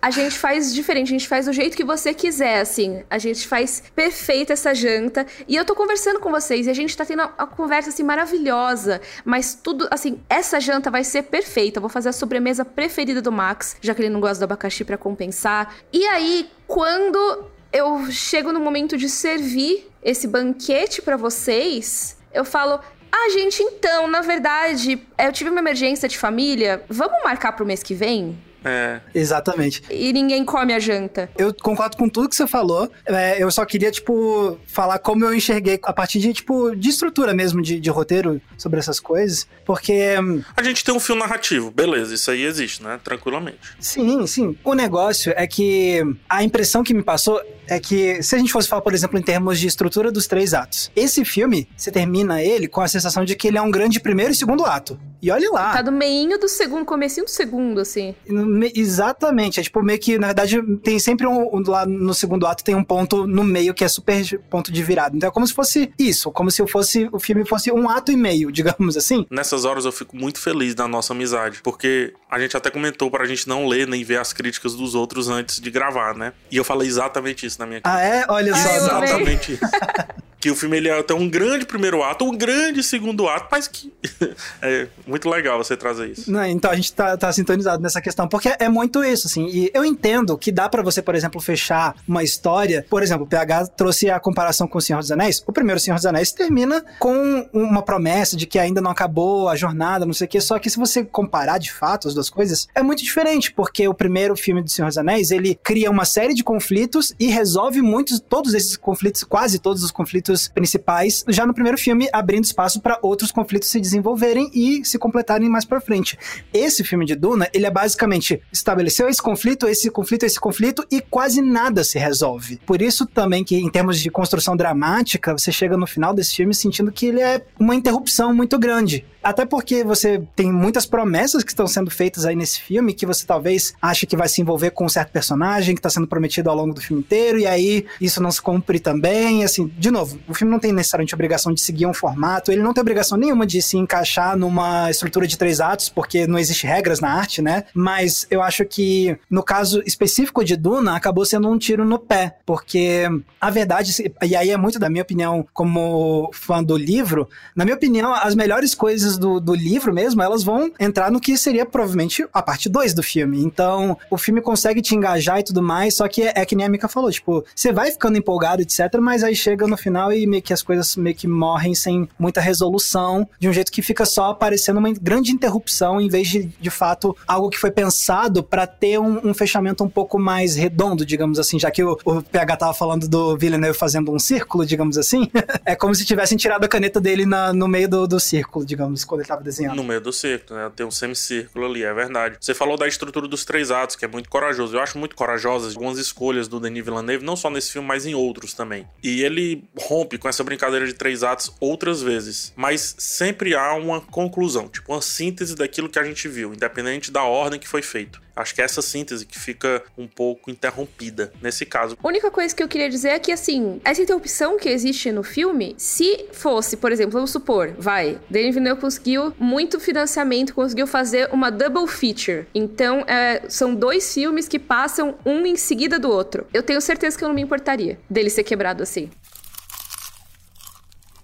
a gente faz diferente, a gente faz do jeito que você quiser, assim. A gente faz perfeita essa janta. E eu tô conversando com vocês e a gente tá tendo uma conversa, assim, maravilhosa. Mas tudo, assim, essa janta vai ser perfeita. Eu vou fazer a sobremesa preferida do Max, já que ele não gosta do abacaxi para compensar. E aí, quando eu chego no momento de servir esse banquete para vocês, eu falo: ah, gente, então, na verdade, eu tive uma emergência de família. Vamos marcar pro mês que vem? É. Exatamente. E ninguém come a janta. Eu concordo com tudo que você falou. É, eu só queria, tipo, falar como eu enxerguei a partir de, tipo, de estrutura mesmo, de, de roteiro sobre essas coisas. Porque. Hum, a gente tem um fio narrativo, beleza, isso aí existe, né? Tranquilamente. Sim, sim. O negócio é que a impressão que me passou é que, se a gente fosse falar, por exemplo, em termos de estrutura dos três atos, esse filme, você termina ele com a sensação de que ele é um grande primeiro e segundo ato. E olha lá. Tá do meinho do segundo, comecinho do segundo, assim. Exatamente. É tipo meio que, na verdade, tem sempre um, um, lá no segundo ato tem um ponto no meio que é super ponto de virada. Então é como se fosse isso, como se eu fosse o filme fosse um ato e meio, [laughs] digamos assim. Nessas horas eu fico muito feliz da nossa amizade, porque a gente até comentou pra gente não ler nem ver as críticas dos outros antes de gravar, né? E eu falei exatamente isso na minha Ah, é? Olha só. exatamente isso. [laughs] que o filme ele é até um grande primeiro ato, um grande segundo ato, mas que [laughs] é muito legal você trazer isso. Não, então a gente tá, tá sintonizado nessa questão, porque é muito isso, assim, e eu entendo que dá para você, por exemplo, fechar uma história, por exemplo, o PH trouxe a comparação com o Senhor dos Anéis, o primeiro Senhor dos Anéis termina com uma promessa de que ainda não acabou a jornada, não sei o que, só que se você comparar de fato as duas coisas, é muito diferente, porque o primeiro filme do Senhor dos Anéis, ele cria uma série de conflitos e resolve muitos, todos esses conflitos, quase todos os conflitos conflitos principais, já no primeiro filme, abrindo espaço para outros conflitos se desenvolverem e se completarem mais para frente. Esse filme de Duna, ele é basicamente estabeleceu esse conflito, esse conflito, esse conflito e quase nada se resolve. Por isso também que em termos de construção dramática, você chega no final desse filme sentindo que ele é uma interrupção muito grande. Até porque você tem muitas promessas que estão sendo feitas aí nesse filme que você talvez ache que vai se envolver com um certo personagem que está sendo prometido ao longo do filme inteiro, e aí isso não se cumpre também. Assim, de novo, o filme não tem necessariamente obrigação de seguir um formato, ele não tem obrigação nenhuma de se encaixar numa estrutura de três atos, porque não existe regras na arte, né? Mas eu acho que no caso específico de Duna, acabou sendo um tiro no pé, porque a verdade, e aí é muito da minha opinião como fã do livro, na minha opinião, as melhores coisas do, do livro mesmo, elas vão entrar no que seria provavelmente a parte 2 do filme. Então, o filme consegue te engajar e tudo mais, só que é, é, que nem a Mika falou, tipo, você vai ficando empolgado, etc, mas aí chega no final e meio que as coisas meio que morrem sem muita resolução, de um jeito que fica só parecendo uma grande interrupção, em vez de, de fato, algo que foi pensado para ter um, um, fechamento um pouco mais redondo, digamos assim, já que o, o PH tava falando do Villeneuve fazendo um círculo, digamos assim, [laughs] é como se tivessem tirado a caneta dele na, no meio do, do círculo, digamos quando ele tava desenhando. No meio do círculo, né? Tem um semicírculo ali, é verdade. Você falou da estrutura dos três atos, que é muito corajoso. Eu acho muito corajosas algumas escolhas do Denis Villeneuve, não só nesse filme, mas em outros também. E ele rompe com essa brincadeira de três atos outras vezes. Mas sempre há uma conclusão, tipo uma síntese daquilo que a gente viu, independente da ordem que foi feito. Acho que é essa síntese que fica um pouco interrompida nesse caso. A única coisa que eu queria dizer é que, assim, essa interrupção que existe no filme, se fosse, por exemplo, vamos supor, vai, Denis Villeneuve conseguiu muito financiamento, conseguiu fazer uma double feature. Então, é, são dois filmes que passam um em seguida do outro. Eu tenho certeza que eu não me importaria dele ser quebrado assim.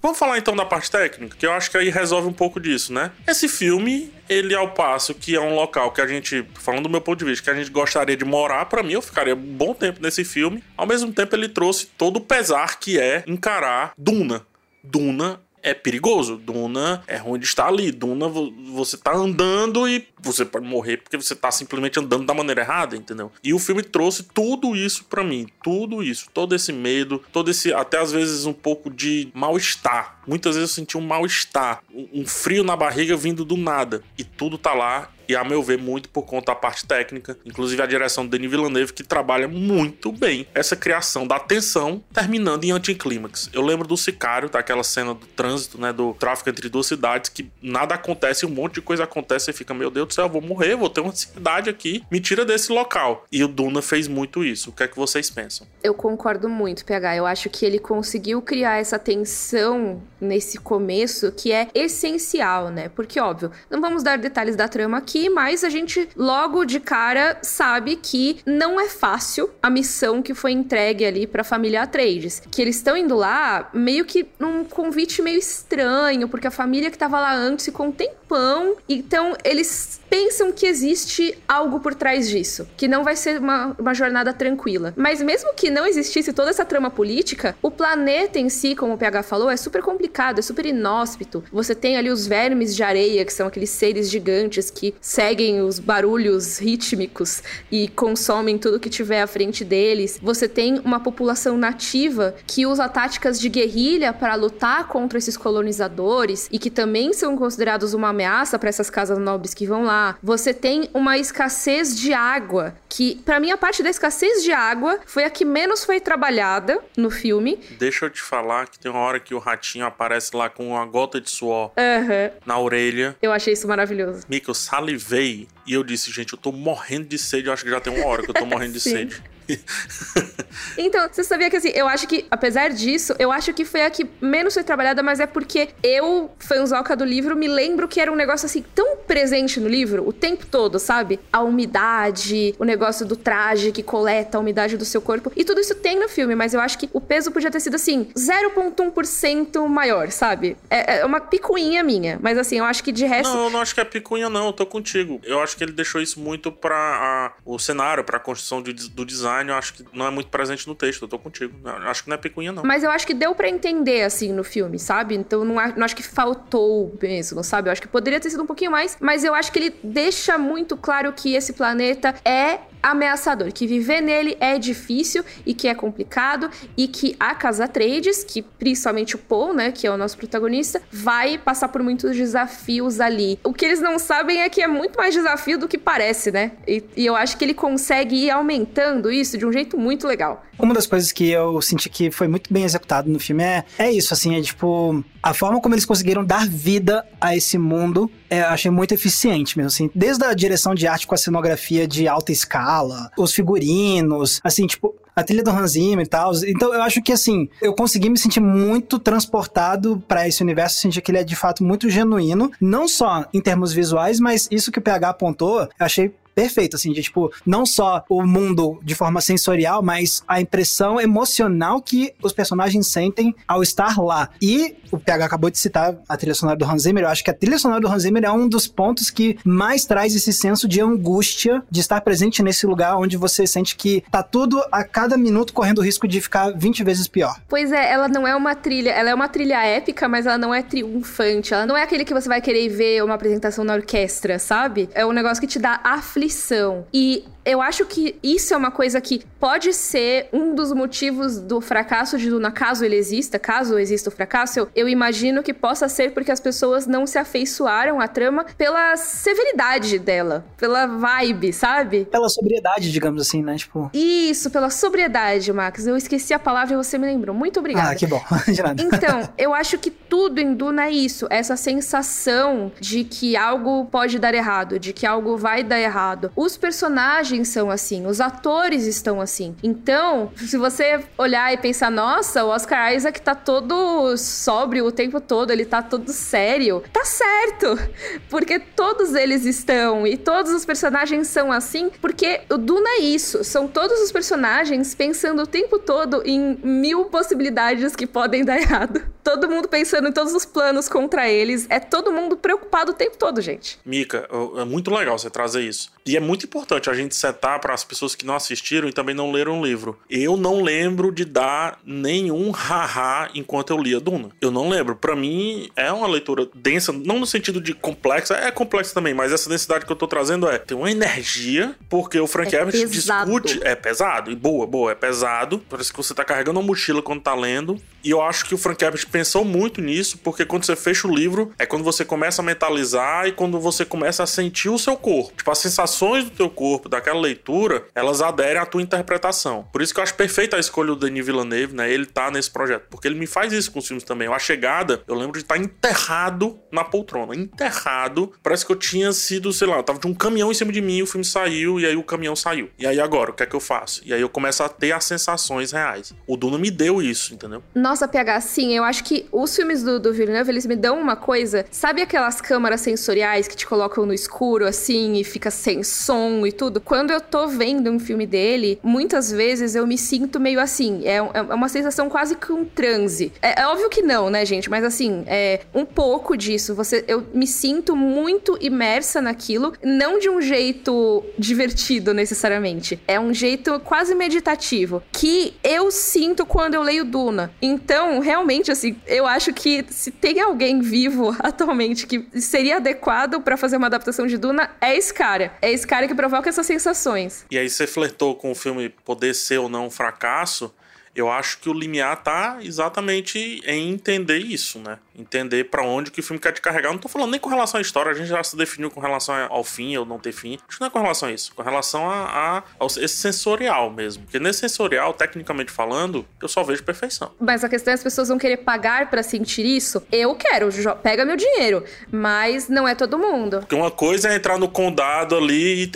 Vamos falar então da parte técnica, que eu acho que aí resolve um pouco disso, né? Esse filme, ele ao passo que é um local que a gente, falando do meu ponto de vista, que a gente gostaria de morar, para mim eu ficaria um bom tempo nesse filme. Ao mesmo tempo ele trouxe todo o pesar que é encarar Duna. Duna é perigoso. Duna é ruim de estar ali. Duna, você tá andando e você pode morrer porque você tá simplesmente andando da maneira errada, entendeu? E o filme trouxe tudo isso para mim. Tudo isso. Todo esse medo, todo esse, até às vezes, um pouco de mal-estar. Muitas vezes eu senti um mal-estar, um frio na barriga vindo do nada. E tudo tá lá e a meu ver muito por conta da parte técnica, inclusive a direção do Denis Villeneuve que trabalha muito bem essa criação da tensão terminando em anticlímax. Eu lembro do Sicário, daquela cena do trânsito, né, do tráfico entre duas cidades que nada acontece, um monte de coisa acontece e fica, meu Deus do céu, eu vou morrer, vou ter uma cidade aqui, me tira desse local. E o Duna fez muito isso. O que é que vocês pensam? Eu concordo muito, PH. Eu acho que ele conseguiu criar essa tensão nesse começo que é essencial, né? Porque óbvio, não vamos dar detalhes da trama aqui, mas a gente logo de cara sabe que não é fácil a missão que foi entregue ali para a família Atreides. Que eles estão indo lá meio que num convite meio estranho, porque a família que tava lá antes ficou um tempão. Então eles pensam que existe algo por trás disso, que não vai ser uma, uma jornada tranquila. Mas mesmo que não existisse toda essa trama política, o planeta em si, como o PH falou, é super complicado, é super inóspito. Você tem ali os vermes de areia, que são aqueles seres gigantes que seguem os barulhos rítmicos e consomem tudo que tiver à frente deles. Você tem uma população nativa que usa táticas de guerrilha para lutar contra esses colonizadores e que também são considerados uma ameaça para essas casas nobres que vão lá. Você tem uma escassez de água, que para mim a parte da escassez de água foi a que menos foi trabalhada no filme. Deixa eu te falar que tem uma hora que o ratinho aparece lá com uma gota de suor uhum. na orelha. Eu achei isso maravilhoso. Mico, eu salivei e eu disse, gente, eu tô morrendo de sede. Eu acho que já tem uma hora que eu tô morrendo de [laughs] sede. [laughs] então, você sabia que assim, eu acho que, apesar disso, eu acho que foi a que menos foi trabalhada, mas é porque eu, fanzoca do livro, me lembro que era um negócio assim tão presente no livro o tempo todo, sabe? A umidade, o negócio do traje que coleta a umidade do seu corpo. E tudo isso tem no filme, mas eu acho que o peso podia ter sido assim, 0,1% maior, sabe? É, é, uma picuinha minha. Mas assim, eu acho que de resto. Não, eu não acho que é picuinha, não. Eu tô contigo. Eu acho que ele deixou isso muito pra a, o cenário, pra construção de, do design design eu acho que não é muito presente no texto, eu tô contigo. Eu acho que não é picuinha, não. Mas eu acho que deu para entender, assim, no filme, sabe? Então não, não acho que faltou mesmo, sabe? Eu acho que poderia ter sido um pouquinho mais, mas eu acho que ele deixa muito claro que esse planeta é ameaçador, que viver nele é difícil e que é complicado e que a Casa Trades, que principalmente o Paul, né, que é o nosso protagonista, vai passar por muitos desafios ali. O que eles não sabem é que é muito mais desafio do que parece, né? E, e eu acho que ele consegue ir aumentando isso de um jeito muito legal. Uma das coisas que eu senti que foi muito bem executado no filme é, é isso, assim, é tipo, a forma como eles conseguiram dar vida a esse mundo, é, achei muito eficiente mesmo, assim, desde a direção de arte com a cenografia de alta escala, os figurinos, assim, tipo, a trilha do Hans Zimmer e tal. Então eu acho que assim, eu consegui me sentir muito transportado para esse universo, sentir que ele é de fato muito genuíno, não só em termos visuais, mas isso que o PH apontou, eu achei perfeito, assim, de tipo, não só o mundo de forma sensorial, mas a impressão emocional que os personagens sentem ao estar lá. E o PH acabou de citar a trilha sonora do Hans Zimmer, eu acho que a trilha sonora do Hans Zimmer é um dos pontos que mais traz esse senso de angústia de estar presente nesse lugar onde você sente que tá tudo a cada minuto correndo o risco de ficar 20 vezes pior. Pois é, ela não é uma trilha, ela é uma trilha épica, mas ela não é triunfante, ela não é aquele que você vai querer ver uma apresentação na orquestra, sabe? É um negócio que te dá aflição aflição. E eu acho que isso é uma coisa que pode ser um dos motivos do fracasso de Duna, caso ele exista, caso exista o fracasso, eu, eu imagino que possa ser porque as pessoas não se afeiçoaram à trama pela severidade dela, pela vibe, sabe? Pela sobriedade, digamos assim, né? Tipo... Isso, pela sobriedade, Max. Eu esqueci a palavra e você me lembrou. Muito obrigada. Ah, que bom. [laughs] De nada. Então, eu acho que tudo em Duna é isso, essa sensação de que algo pode dar errado, de que algo vai dar errado. Os personagens personagens são assim, os atores estão assim. Então, se você olhar e pensar, nossa, o Oscar Isaac tá todo sóbrio o tempo todo, ele tá todo sério. Tá certo! [laughs] Porque todos eles estão e todos os personagens são assim, porque o Duna é isso. São todos os personagens pensando o tempo todo em mil possibilidades que podem dar errado. Todo mundo pensando em todos os planos contra eles. É todo mundo preocupado o tempo todo, gente. Mika, é muito legal você trazer isso. E é muito importante a gente setar para as pessoas que não assistiram e também não leram o livro. Eu não lembro de dar nenhum haha enquanto eu lia Duna. Eu não lembro. Para mim é uma leitura densa, não no sentido de complexa, é complexa também, mas essa densidade que eu tô trazendo é tem uma energia, porque o Frank é Herbert discute, é pesado e boa, boa, é pesado. Parece que você tá carregando uma mochila quando tá lendo. E eu acho que o Frank Herbert pensou muito nisso, porque quando você fecha o livro, é quando você começa a mentalizar e quando você começa a sentir o seu corpo. Tipo, a sensação sensações do teu corpo, daquela leitura, elas aderem à tua interpretação. Por isso que eu acho perfeita a escolha do Denis Villeneuve, né? Ele tá nesse projeto, porque ele me faz isso com os filmes também. A chegada, eu lembro de estar enterrado na poltrona, enterrado. Parece que eu tinha sido, sei lá, eu tava de um caminhão em cima de mim, o filme saiu e aí o caminhão saiu. E aí agora, o que é que eu faço? E aí eu começo a ter as sensações reais. O Duna me deu isso, entendeu? Nossa, PH, sim, eu acho que os filmes do, do Villeneuve, eles me dão uma coisa, sabe aquelas câmaras sensoriais que te colocam no escuro assim e fica sem som e tudo. Quando eu tô vendo um filme dele, muitas vezes eu me sinto meio assim. É, é uma sensação quase que um transe. É, é, óbvio que não, né, gente? Mas assim, é um pouco disso. Você, eu me sinto muito imersa naquilo, não de um jeito divertido necessariamente. É um jeito quase meditativo que eu sinto quando eu leio Duna. Então, realmente, assim, eu acho que se tem alguém vivo [laughs] atualmente que seria adequado para fazer uma adaptação de Duna, é esse cara. É esse cara que provoca essas sensações. E aí você flertou com o filme poder ser ou não um fracasso. Eu acho que o limiar tá exatamente em entender isso, né? Entender para onde que o filme quer te carregar. Eu não tô falando nem com relação à história, a gente já se definiu com relação ao fim ou não ter fim. Acho que não é com relação a isso, com relação a, a, ao esse sensorial mesmo. Porque nesse sensorial, tecnicamente falando, eu só vejo perfeição. Mas a questão é as pessoas vão querer pagar para sentir isso. Eu quero, pega meu dinheiro, mas não é todo mundo. Porque uma coisa é entrar no condado ali e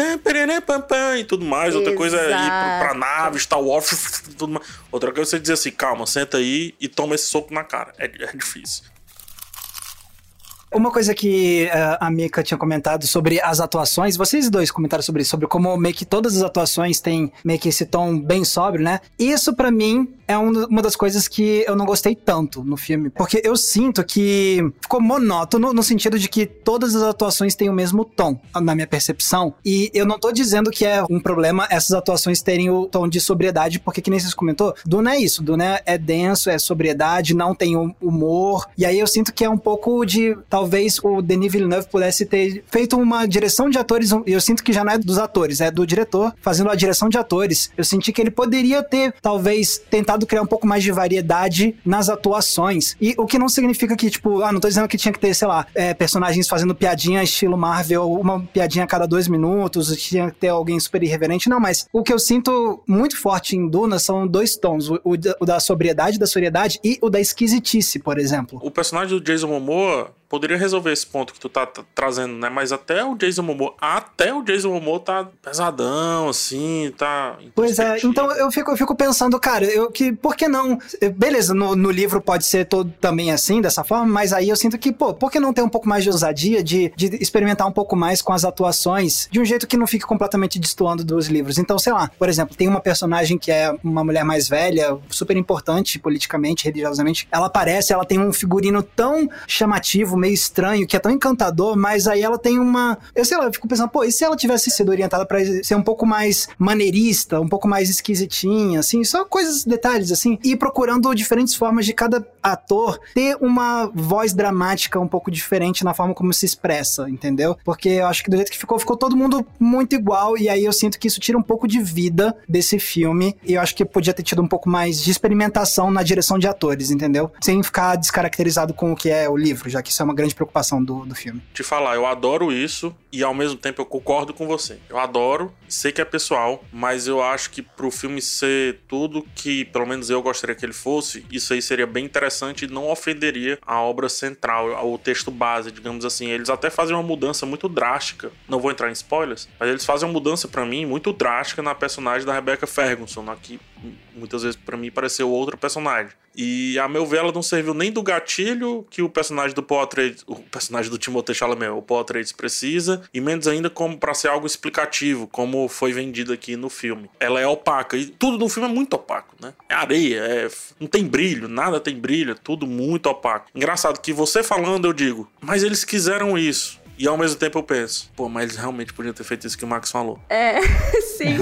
e tudo mais, outra Exato. coisa é ir pra, pra nave, Star Wars, [laughs] tudo mais. Outra coisa é você dizer assim, calma, senta aí e toma esse soco na cara. É, é difícil. Uma coisa que uh, a Mika tinha comentado sobre as atuações, vocês dois comentaram sobre isso, sobre como meio que todas as atuações têm meio que esse tom bem sóbrio, né? Isso para mim é um, uma das coisas que eu não gostei tanto no filme, porque eu sinto que ficou monótono no sentido de que todas as atuações têm o mesmo tom, na minha percepção, e eu não tô dizendo que é um problema essas atuações terem o tom de sobriedade, porque que nem vocês comentou, Duna é isso, Duna é denso, é sobriedade, não tem humor, e aí eu sinto que é um pouco de talvez o Denis Villeneuve pudesse ter feito uma direção de atores, e eu sinto que já não é dos atores, é do diretor fazendo a direção de atores. Eu senti que ele poderia ter, talvez, tentado criar um pouco mais de variedade nas atuações. E o que não significa que, tipo, ah, não tô dizendo que tinha que ter, sei lá, é, personagens fazendo piadinha estilo Marvel, uma piadinha a cada dois minutos, tinha que ter alguém super irreverente, não, mas o que eu sinto muito forte em Duna são dois tons, o, o da sobriedade, da seriedade e o da esquisitice, por exemplo. O personagem do Jason Momoa poderia resolver esse ponto que tu tá trazendo, né? Mas até o Jason Momoa, até o Jason Momoa tá pesadão, assim, tá. Pois é, então eu fico, eu fico pensando, cara, eu que, por que não? Beleza, no, no livro pode ser todo também assim, dessa forma, mas aí eu sinto que, pô, por que não ter um pouco mais de ousadia, de, de experimentar um pouco mais com as atuações, de um jeito que não fique completamente destoando dos livros? Então, sei lá, por exemplo, tem uma personagem que é uma mulher mais velha, super importante politicamente, religiosamente, ela aparece, ela tem um figurino tão chamativo, meio estranho, que é tão encantador, mas aí ela tem uma. Eu sei lá, eu fico pensando, pô, e se ela tivesse sido orientada para ser um pouco mais maneirista, um pouco mais esquisitinha, assim, só coisas, detalhes, assim, e procurando diferentes formas de cada ator ter uma voz dramática um pouco diferente na forma como se expressa, entendeu? Porque eu acho que do jeito que ficou, ficou todo mundo muito igual, e aí eu sinto que isso tira um pouco de vida desse filme, e eu acho que podia ter tido um pouco mais de experimentação na direção de atores, entendeu? Sem ficar descaracterizado com o que é o livro, já que isso é uma grande preocupação do, do filme. Te falar, eu adoro isso, e ao mesmo tempo eu concordo com você. Eu adoro, sei que é pessoal, mas eu acho que pro filme ser tudo que, pelo menos eu gostaria que ele fosse, isso aí seria bem interessante e não ofenderia a obra central, o texto base, digamos assim. Eles até fazem uma mudança muito drástica, não vou entrar em spoilers, mas eles fazem uma mudança para mim muito drástica na personagem da Rebecca Ferguson, aqui muitas vezes para mim pareceu outro personagem. E a meu ver ela não serviu nem do gatilho que o personagem do Atreides, o personagem do Timothée Chalamet, o Atreides precisa, e menos ainda como para ser algo explicativo, como foi vendido aqui no filme. Ela é opaca e tudo no filme é muito opaco, né? É areia, é... não tem brilho, nada tem brilho, é tudo muito opaco. Engraçado que você falando eu digo, mas eles quiseram isso. E ao mesmo tempo eu penso, pô, mas eles realmente podiam ter feito isso que o Max falou. É, [laughs] sim.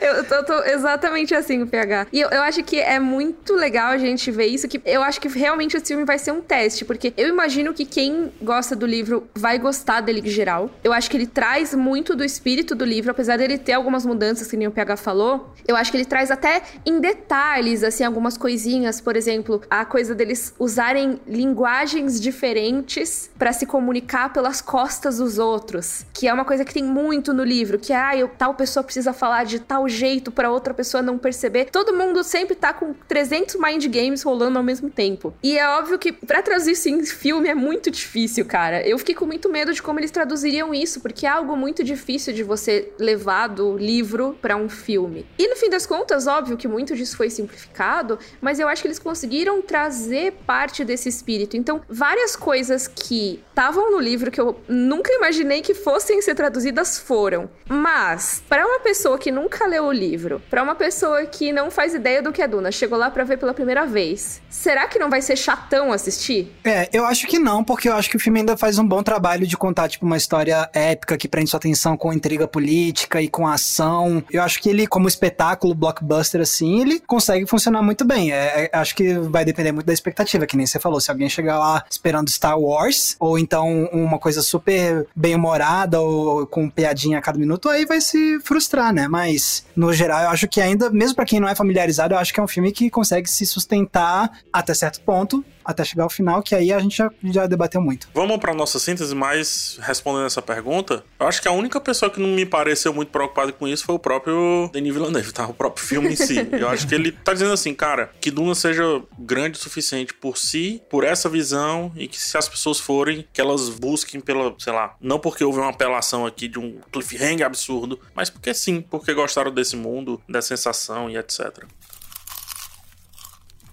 eu tô, tô, exatamente assim, o PH. E eu, eu acho que é muito legal a gente ver isso, que eu acho que realmente esse filme vai ser um teste, porque eu imagino que quem gosta do livro vai gostar dele em geral. Eu acho que ele traz muito do espírito do livro, apesar dele ter algumas mudanças, que nem o PH falou. Eu acho que ele traz até em detalhes, assim, algumas coisinhas, por exemplo, a coisa deles usarem linguagens diferentes para se comunicar pelas costas costas dos outros, que é uma coisa que tem muito no livro, que é, ah, eu, tal pessoa precisa falar de tal jeito para outra pessoa não perceber. Todo mundo sempre tá com 300 mind games rolando ao mesmo tempo. E é óbvio que para traduzir isso em filme é muito difícil, cara. Eu fiquei com muito medo de como eles traduziriam isso, porque é algo muito difícil de você levar do livro para um filme. E no fim das contas, óbvio que muito disso foi simplificado, mas eu acho que eles conseguiram trazer parte desse espírito. Então, várias coisas que estavam no livro que eu nunca imaginei que fossem ser traduzidas foram. Mas, para uma pessoa que nunca leu o livro, para uma pessoa que não faz ideia do que é Duna, chegou lá para ver pela primeira vez, será que não vai ser chatão assistir? É, eu acho que não, porque eu acho que o filme ainda faz um bom trabalho de contar, tipo, uma história épica que prende sua atenção com intriga política e com ação. Eu acho que ele, como espetáculo, blockbuster, assim, ele consegue funcionar muito bem. É, é, acho que vai depender muito da expectativa, que nem você falou. Se alguém chegar lá esperando Star Wars, ou então uma coisa super bem-humorada ou com piadinha a cada minuto, aí vai se frustrar, né? Mas, no geral, eu acho que ainda, mesmo para quem não é familiarizado, eu acho que é um filme que consegue se sustentar até certo ponto até chegar ao final, que aí a gente já, já debateu muito. Vamos para nossa síntese, mas respondendo essa pergunta, eu acho que a única pessoa que não me pareceu muito preocupada com isso foi o próprio Denis Villeneuve, tá? O próprio filme em si. Eu acho que ele tá dizendo assim, cara, que Duna seja grande o suficiente por si, por essa visão, e que se as pessoas forem, que elas busquem pela, sei lá, não porque houve uma apelação aqui de um cliffhanger absurdo, mas porque sim, porque gostaram desse mundo, da sensação e etc.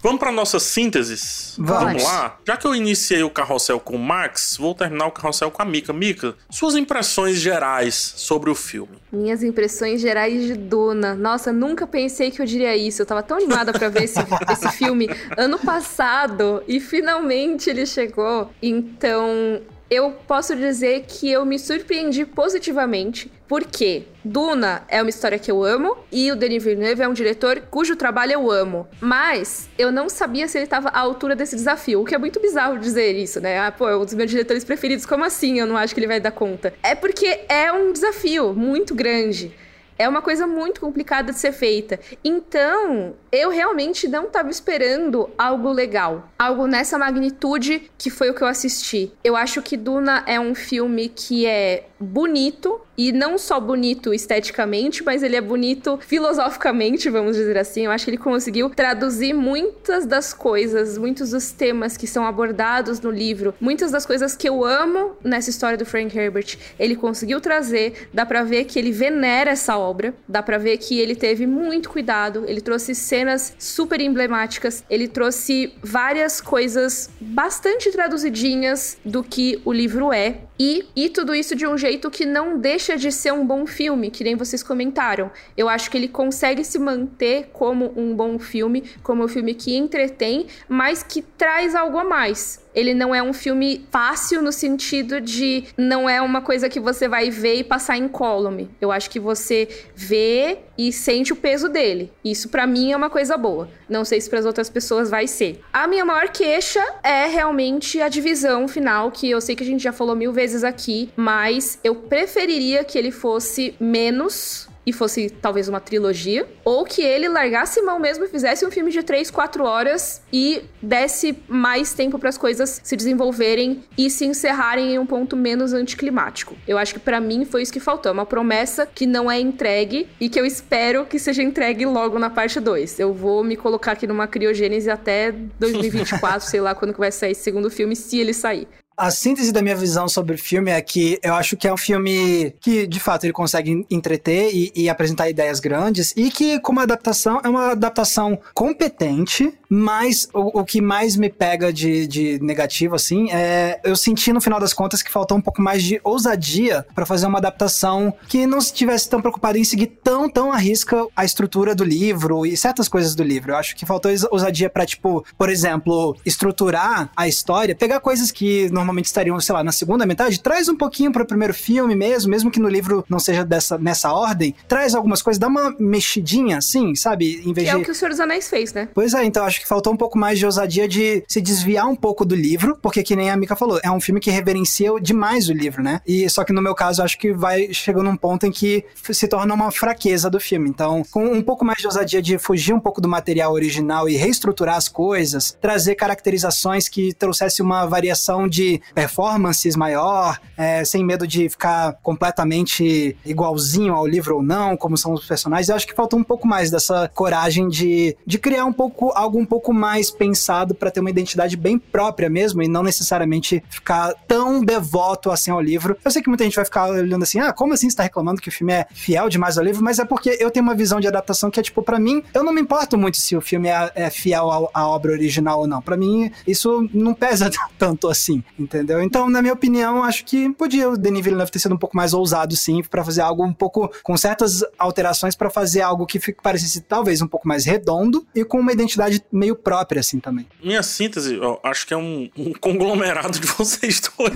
Vamos para nossas sínteses? Vamos. Vamos lá? Já que eu iniciei o carrossel com o Max, vou terminar o carrossel com a Mika. Mika, suas impressões gerais sobre o filme? Minhas impressões gerais de Duna. Nossa, nunca pensei que eu diria isso. Eu tava tão animada para ver esse, [laughs] esse filme ano passado e finalmente ele chegou. Então, eu posso dizer que eu me surpreendi positivamente, porque Duna é uma história que eu amo e o Denis Villeneuve é um diretor cujo trabalho eu amo. Mas eu não sabia se ele estava à altura desse desafio, o que é muito bizarro dizer isso, né? Ah, pô, é um dos meus diretores preferidos, como assim? Eu não acho que ele vai dar conta. É porque é um desafio muito grande. É uma coisa muito complicada de ser feita. Então, eu realmente não estava esperando algo legal. Algo nessa magnitude que foi o que eu assisti. Eu acho que Duna é um filme que é bonito, e não só bonito esteticamente, mas ele é bonito filosoficamente, vamos dizer assim. Eu acho que ele conseguiu traduzir muitas das coisas, muitos dos temas que são abordados no livro, muitas das coisas que eu amo nessa história do Frank Herbert. Ele conseguiu trazer, dá para ver que ele venera essa obra, dá para ver que ele teve muito cuidado, ele trouxe cenas super emblemáticas, ele trouxe várias coisas bastante traduzidinhas do que o livro é e, e tudo isso de um jeito que não deixa de ser um bom filme, que nem vocês comentaram. Eu acho que ele consegue se manter como um bom filme, como um filme que entretém, mas que traz algo a mais ele não é um filme fácil no sentido de não é uma coisa que você vai ver e passar incólume. Eu acho que você vê e sente o peso dele. Isso para mim é uma coisa boa. Não sei se para as outras pessoas vai ser. A minha maior queixa é realmente a divisão final, que eu sei que a gente já falou mil vezes aqui, mas eu preferiria que ele fosse menos e fosse talvez uma trilogia, ou que ele largasse mão mesmo e fizesse um filme de 3, 4 horas e desse mais tempo para as coisas se desenvolverem e se encerrarem em um ponto menos anticlimático. Eu acho que para mim foi isso que faltou, é uma promessa que não é entregue e que eu espero que seja entregue logo na parte 2. Eu vou me colocar aqui numa criogênese até 2024, [laughs] sei lá quando que vai sair esse segundo filme, se ele sair. A síntese da minha visão sobre o filme é que eu acho que é um filme que, de fato, ele consegue entreter e, e apresentar ideias grandes e que, como adaptação, é uma adaptação competente, mas o, o que mais me pega de, de negativo, assim, é eu senti no final das contas que faltou um pouco mais de ousadia para fazer uma adaptação que não estivesse tão preocupado em seguir tão, tão à risca a estrutura do livro e certas coisas do livro. Eu acho que faltou ousadia para, tipo, por exemplo, estruturar a história, pegar coisas que normalmente normalmente estariam, sei lá, na segunda metade, traz um pouquinho para o primeiro filme mesmo, mesmo que no livro não seja dessa, nessa ordem, traz algumas coisas, dá uma mexidinha, assim, sabe? Em vez que de... é o que o Senhor dos Anéis fez, né? Pois é, então acho que faltou um pouco mais de ousadia de se desviar um pouco do livro, porque que nem a Mika falou, é um filme que reverencia demais o livro, né? E só que no meu caso, acho que vai chegando num ponto em que se torna uma fraqueza do filme. Então, com um pouco mais de ousadia de fugir um pouco do material original e reestruturar as coisas, trazer caracterizações que trouxesse uma variação de performances maior, é, sem medo de ficar completamente igualzinho ao livro ou não, como são os personagens. Eu acho que faltou um pouco mais dessa coragem de, de criar um pouco algo um pouco mais pensado para ter uma identidade bem própria mesmo e não necessariamente ficar tão devoto assim ao livro. Eu sei que muita gente vai ficar olhando assim, ah, como assim você tá reclamando que o filme é fiel demais ao livro? Mas é porque eu tenho uma visão de adaptação que é tipo, para mim, eu não me importo muito se o filme é, é fiel à obra original ou não. Para mim, isso não pesa [laughs] tanto assim, entendeu? Então, na minha opinião, acho que podia o Denis Villeneuve ter sido um pouco mais ousado, sim, para fazer algo um pouco com certas alterações para fazer algo que fique, parecesse talvez um pouco mais redondo e com uma identidade meio própria, assim, também. Minha síntese, acho que é um, um conglomerado de [laughs] vocês dois.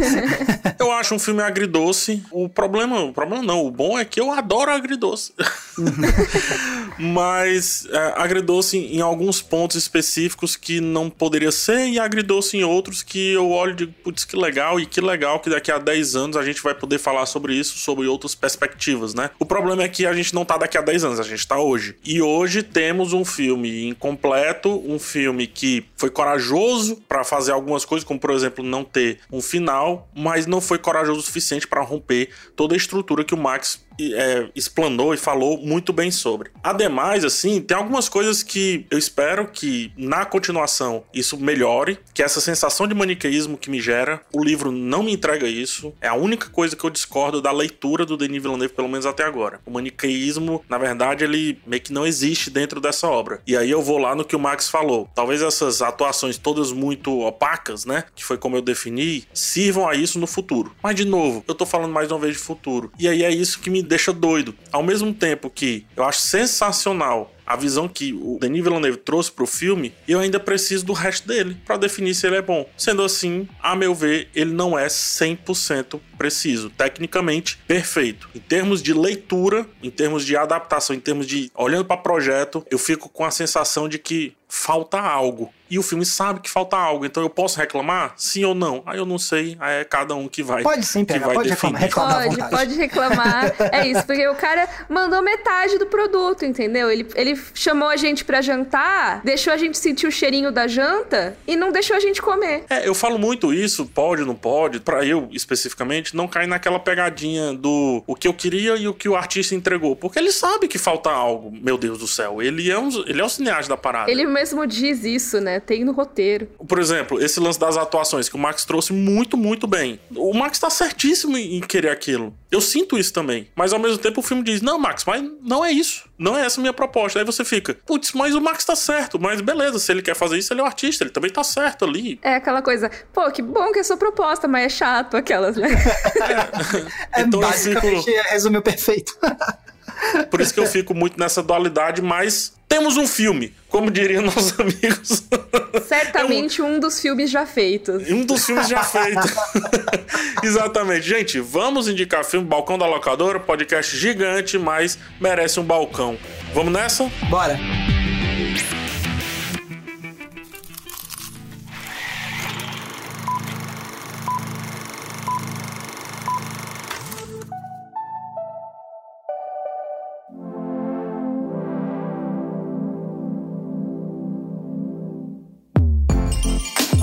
eu acho um filme agridoce. O problema, o problema não, o bom é que eu adoro agridoce. [laughs] Mas é, agridoce em alguns pontos específicos que não poderia ser e agridoce em outros que eu olho e digo, putz, que legal e que legal que daqui a 10 anos a gente vai poder falar sobre isso, sobre outras perspectivas, né? O problema é que a gente não tá daqui a 10 anos, a gente tá hoje. E hoje temos um filme incompleto, um filme que foi corajoso para fazer algumas coisas, como por exemplo não ter um final, mas não foi corajoso o suficiente para romper toda a estrutura que o Max é, explanou e falou muito bem sobre. Ademais, assim, tem algumas coisas que eu espero que na continuação isso melhore, que essa sensação de maniqueísmo que me gera, o livro não me entrega isso. É a única coisa que eu discordo da leitura do Denis Villeneuve, pelo menos até agora. O maniqueísmo, na verdade, ele meio que não existe dentro dessa obra. E aí eu vou lá no que o Max falou. Talvez essas atuações todas muito opacas, né, que foi como eu defini, sirvam a isso no futuro. Mas de novo, eu tô falando mais uma vez de futuro. E aí é isso que me deixa doido. Ao mesmo tempo que eu acho sensacional a visão que o Denis Villeneuve trouxe pro filme, eu ainda preciso do resto dele para definir se ele é bom. Sendo assim, a meu ver, ele não é 100% preciso, tecnicamente perfeito. Em termos de leitura, em termos de adaptação, em termos de olhando para projeto, eu fico com a sensação de que falta algo. E o filme sabe que falta algo, então eu posso reclamar? Sim ou não? Aí eu não sei, aí é cada um que vai. Pode sim, pegar, pode definir. reclamar. Pode, pode reclamar. é isso, porque o cara mandou metade do produto, entendeu? Ele, ele chamou a gente para jantar, deixou a gente sentir o cheirinho da janta e não deixou a gente comer. É, eu falo muito isso, pode, não pode, para eu especificamente, não cair naquela pegadinha do o que eu queria e o que o artista entregou. Porque ele sabe que falta algo, meu Deus do céu. Ele é, um, ele é o cineasta da parada. Ele mesmo diz isso, né? Tem no roteiro. Por exemplo, esse lance das atuações que o Max trouxe muito, muito bem. O Max tá certíssimo em querer aquilo. Eu sinto isso também. Mas ao mesmo tempo o filme diz: Não, Max, mas não é isso. Não é essa a minha proposta. Aí você fica, putz, mas o Max tá certo. Mas beleza, se ele quer fazer isso, ele é um artista, ele também tá certo ali. É aquela coisa, pô, que bom que é sua proposta, mas é chato aquelas, né? [laughs] É, então, basicamente, fico... resumiu perfeito. [laughs] Por isso que eu fico muito nessa dualidade, mas temos um filme, como diriam [laughs] nossos amigos. Certamente é um... um... dos filmes já feitos. Um dos filmes já feitos. [laughs] Exatamente. Gente, vamos indicar filme Balcão da Locadora, podcast gigante, mas merece um balcão. Vamos nessa? Bora.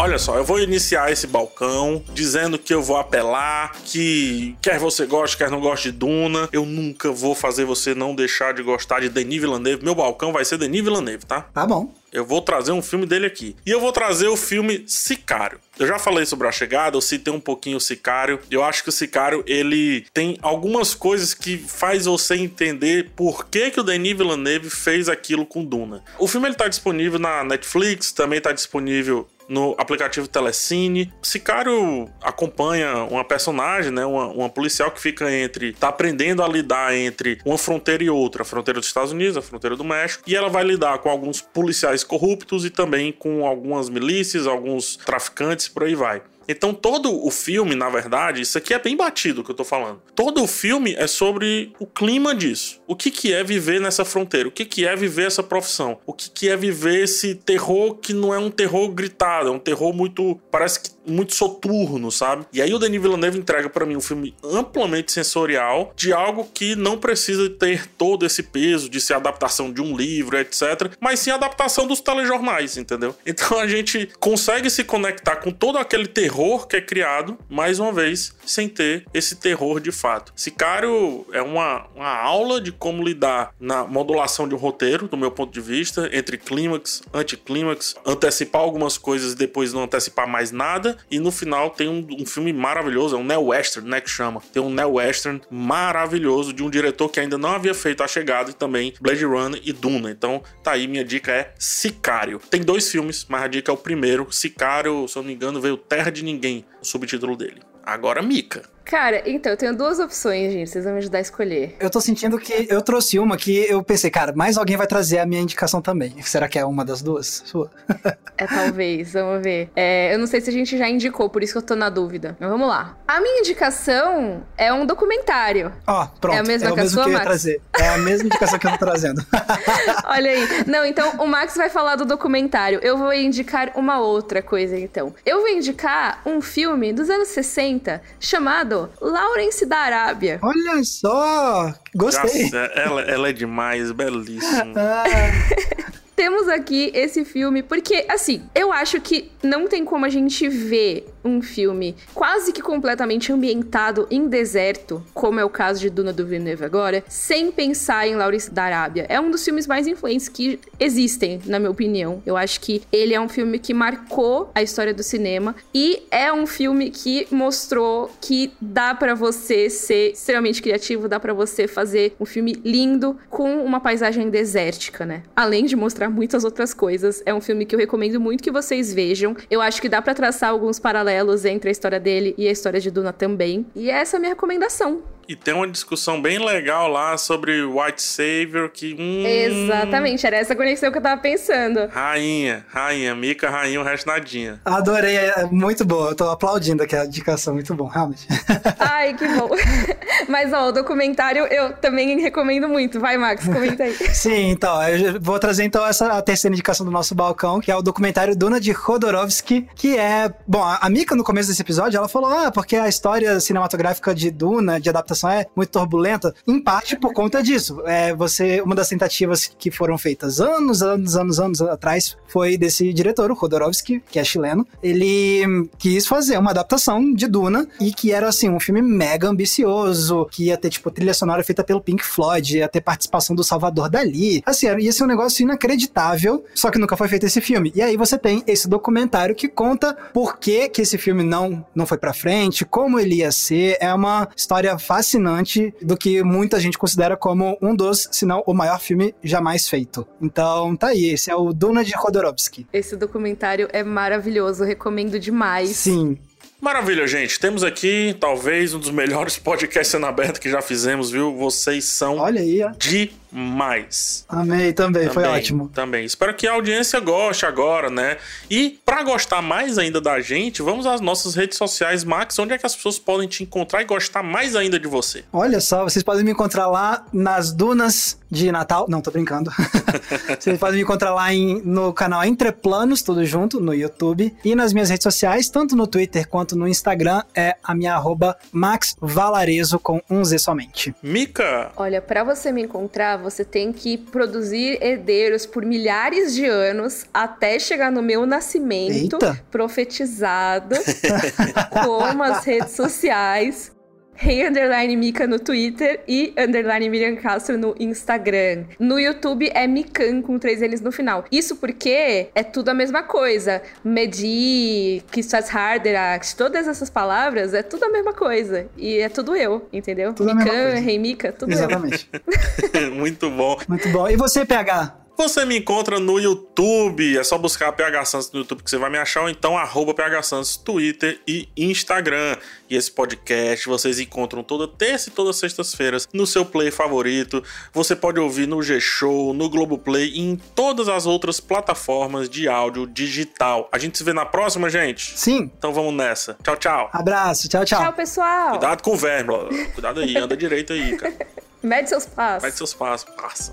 Olha só, eu vou iniciar esse balcão dizendo que eu vou apelar, que quer você goste, quer não goste de Duna, eu nunca vou fazer você não deixar de gostar de Denis Villeneuve. Meu balcão vai ser Denis Villeneuve, tá? Tá bom. Eu vou trazer um filme dele aqui. E eu vou trazer o filme Sicário. Eu já falei sobre a chegada, eu citei um pouquinho o Sicário. Eu acho que o Sicário, ele tem algumas coisas que faz você entender por que, que o Denis Villeneuve fez aquilo com Duna. O filme ele tá disponível na Netflix, também tá disponível no aplicativo Telecine. Sicário acompanha uma personagem, né, uma, uma, policial que fica entre, tá aprendendo a lidar entre uma fronteira e outra, a fronteira dos Estados Unidos, a fronteira do México, e ela vai lidar com alguns policiais corruptos e também com algumas milícias, alguns traficantes, por aí vai. Então todo o filme, na verdade, isso aqui é bem batido que eu tô falando. Todo o filme é sobre o clima disso. O que que é viver nessa fronteira? O que que é viver essa profissão? O que que é viver esse terror que não é um terror gritado, é um terror muito, parece que muito soturno, sabe? E aí o Denis Villeneuve entrega para mim um filme amplamente sensorial de algo que não precisa ter todo esse peso de ser adaptação de um livro, etc, mas sim adaptação dos telejornais, entendeu? [laughs] Então a gente consegue se conectar com todo aquele terror que é criado, mais uma vez, sem ter esse terror de fato. Sicário é uma, uma aula de como lidar na modulação de um roteiro, do meu ponto de vista, entre clímax, anticlímax, antecipar algumas coisas e depois não antecipar mais nada, e no final tem um, um filme maravilhoso, é um neo-western, né, que chama. Tem um neo-western maravilhoso de um diretor que ainda não havia feito A Chegada e também Blade Runner e Duna. Então, tá aí, minha dica é Sicário. Tem dois filmes, mas a dica é o primeiro. Sicário, se eu não me engano, veio Terra de Ninguém, o subtítulo dele. Agora, Mika. Cara, então, eu tenho duas opções, gente. Vocês vão me ajudar a escolher. Eu tô sentindo que eu trouxe uma que eu pensei, cara, mais alguém vai trazer a minha indicação também. Será que é uma das duas? Sua? é, talvez. Vamos ver. É, eu não sei se a gente já indicou, por isso que eu tô na dúvida. Mas vamos lá. A minha indicação é um documentário. Ó, oh, pronto. É a mesma é que a sua, que Max? Trazer. É a mesma indicação que eu tô trazendo. [laughs] Olha aí. Não, então o Max vai falar do documentário. Eu vou indicar uma outra coisa, então. Eu vou indicar um filme dos anos 60 chamado Lawrence Príncipe da Arábia. Olha só! Gostei. Nossa, ela, ela é demais, belíssima. [laughs] [laughs] Temos aqui esse filme porque, assim, eu acho que não tem como a gente ver um filme quase que completamente ambientado em deserto, como é o caso de Duna do Villeneuve agora, sem pensar em Laurice da Arábia. É um dos filmes mais influentes que existem, na minha opinião. Eu acho que ele é um filme que marcou a história do cinema e é um filme que mostrou que dá para você ser extremamente criativo, dá para você fazer um filme lindo com uma paisagem desértica, né? Além de mostrar muitas outras coisas. É um filme que eu recomendo muito que vocês vejam. Eu acho que dá para traçar alguns paralelos entre a história dele e a história de Duna também. E essa é a minha recomendação. E tem uma discussão bem legal lá sobre White Savior que. Hum... Exatamente, era essa conexão que eu tava pensando. Rainha, rainha, Mica, rainha, o resto nadinha. Adorei, é muito boa. Eu tô aplaudindo aqui a indicação, muito bom, realmente. [laughs] Ai, que bom. [laughs] Mas, ó, o documentário eu também recomendo muito. Vai, Max, comenta aí. [laughs] Sim, então, eu vou trazer então essa a terceira indicação do nosso balcão, que é o documentário Duna de Khodorovsky, que é. Bom, a Mika, no começo desse episódio, ela falou: ah, porque a história cinematográfica de Duna, de adaptação é muito turbulenta, em parte por conta disso. É, você, uma das tentativas que foram feitas anos, anos, anos, anos atrás foi desse diretor, o Khodorovsky, que é chileno. Ele quis fazer uma adaptação de Duna e que era assim um filme mega ambicioso, que ia ter tipo trilha sonora feita pelo Pink Floyd, ia ter participação do Salvador Dali. Assim, ia ser um negócio inacreditável, só que nunca foi feito esse filme. E aí você tem esse documentário que conta por que que esse filme não não foi para frente, como ele ia ser. É uma história fácil fascinante do que muita gente considera como um dos, se não o maior filme jamais feito. Então, tá aí, esse é o Duna de Khodorovsky. Esse documentário é maravilhoso, recomendo demais. Sim. Maravilha, gente. Temos aqui talvez um dos melhores podcasts sendo aberto que já fizemos, viu? Vocês são Olha aí, ó. Demais. Amei também, Também, foi ótimo. Também. Espero que a audiência goste agora, né? E para gostar mais ainda da gente, vamos às nossas redes sociais, Max. Onde é que as pessoas podem te encontrar e gostar mais ainda de você? Olha só, vocês podem me encontrar lá nas dunas de Natal. Não, tô brincando. [laughs] vocês podem me encontrar lá em- no canal Entre Planos, tudo junto, no YouTube. E nas minhas redes sociais, tanto no Twitter quanto no Instagram, é a minha arroba Max Valarezo com um Z somente. Mica, Olha, pra você me encontrar, você tem que produzir herdeiros por milhares de anos até chegar no meu nascimento, Eita. profetizado, [laughs] como as redes sociais. Rei Underline Mica no Twitter e Underline Miriam Castro no Instagram. No YouTube é Mikan com três L's no final. Isso porque é tudo a mesma coisa. Medir, Kistas Harderact, todas essas palavras é tudo a mesma coisa. E é tudo eu, entendeu? Tudo a mesma Mikan, coisa. Rei Mica, tudo eu. Exatamente. [laughs] muito bom. Muito bom. E você, PH? Você me encontra no YouTube, é só buscar PH Santos no YouTube que você vai me achar, ou então arroba PH Santos, Twitter e Instagram. E esse podcast vocês encontram toda terça e todas sextas-feiras no seu play favorito. Você pode ouvir no G-Show, no Globoplay e em todas as outras plataformas de áudio digital. A gente se vê na próxima, gente? Sim. Então vamos nessa. Tchau, tchau. Abraço. Tchau, tchau. Tchau, pessoal. Cuidado com o verme, ó. Cuidado aí, anda direito aí, cara. [laughs] Mede seus passos. Vai de seus passos, passa.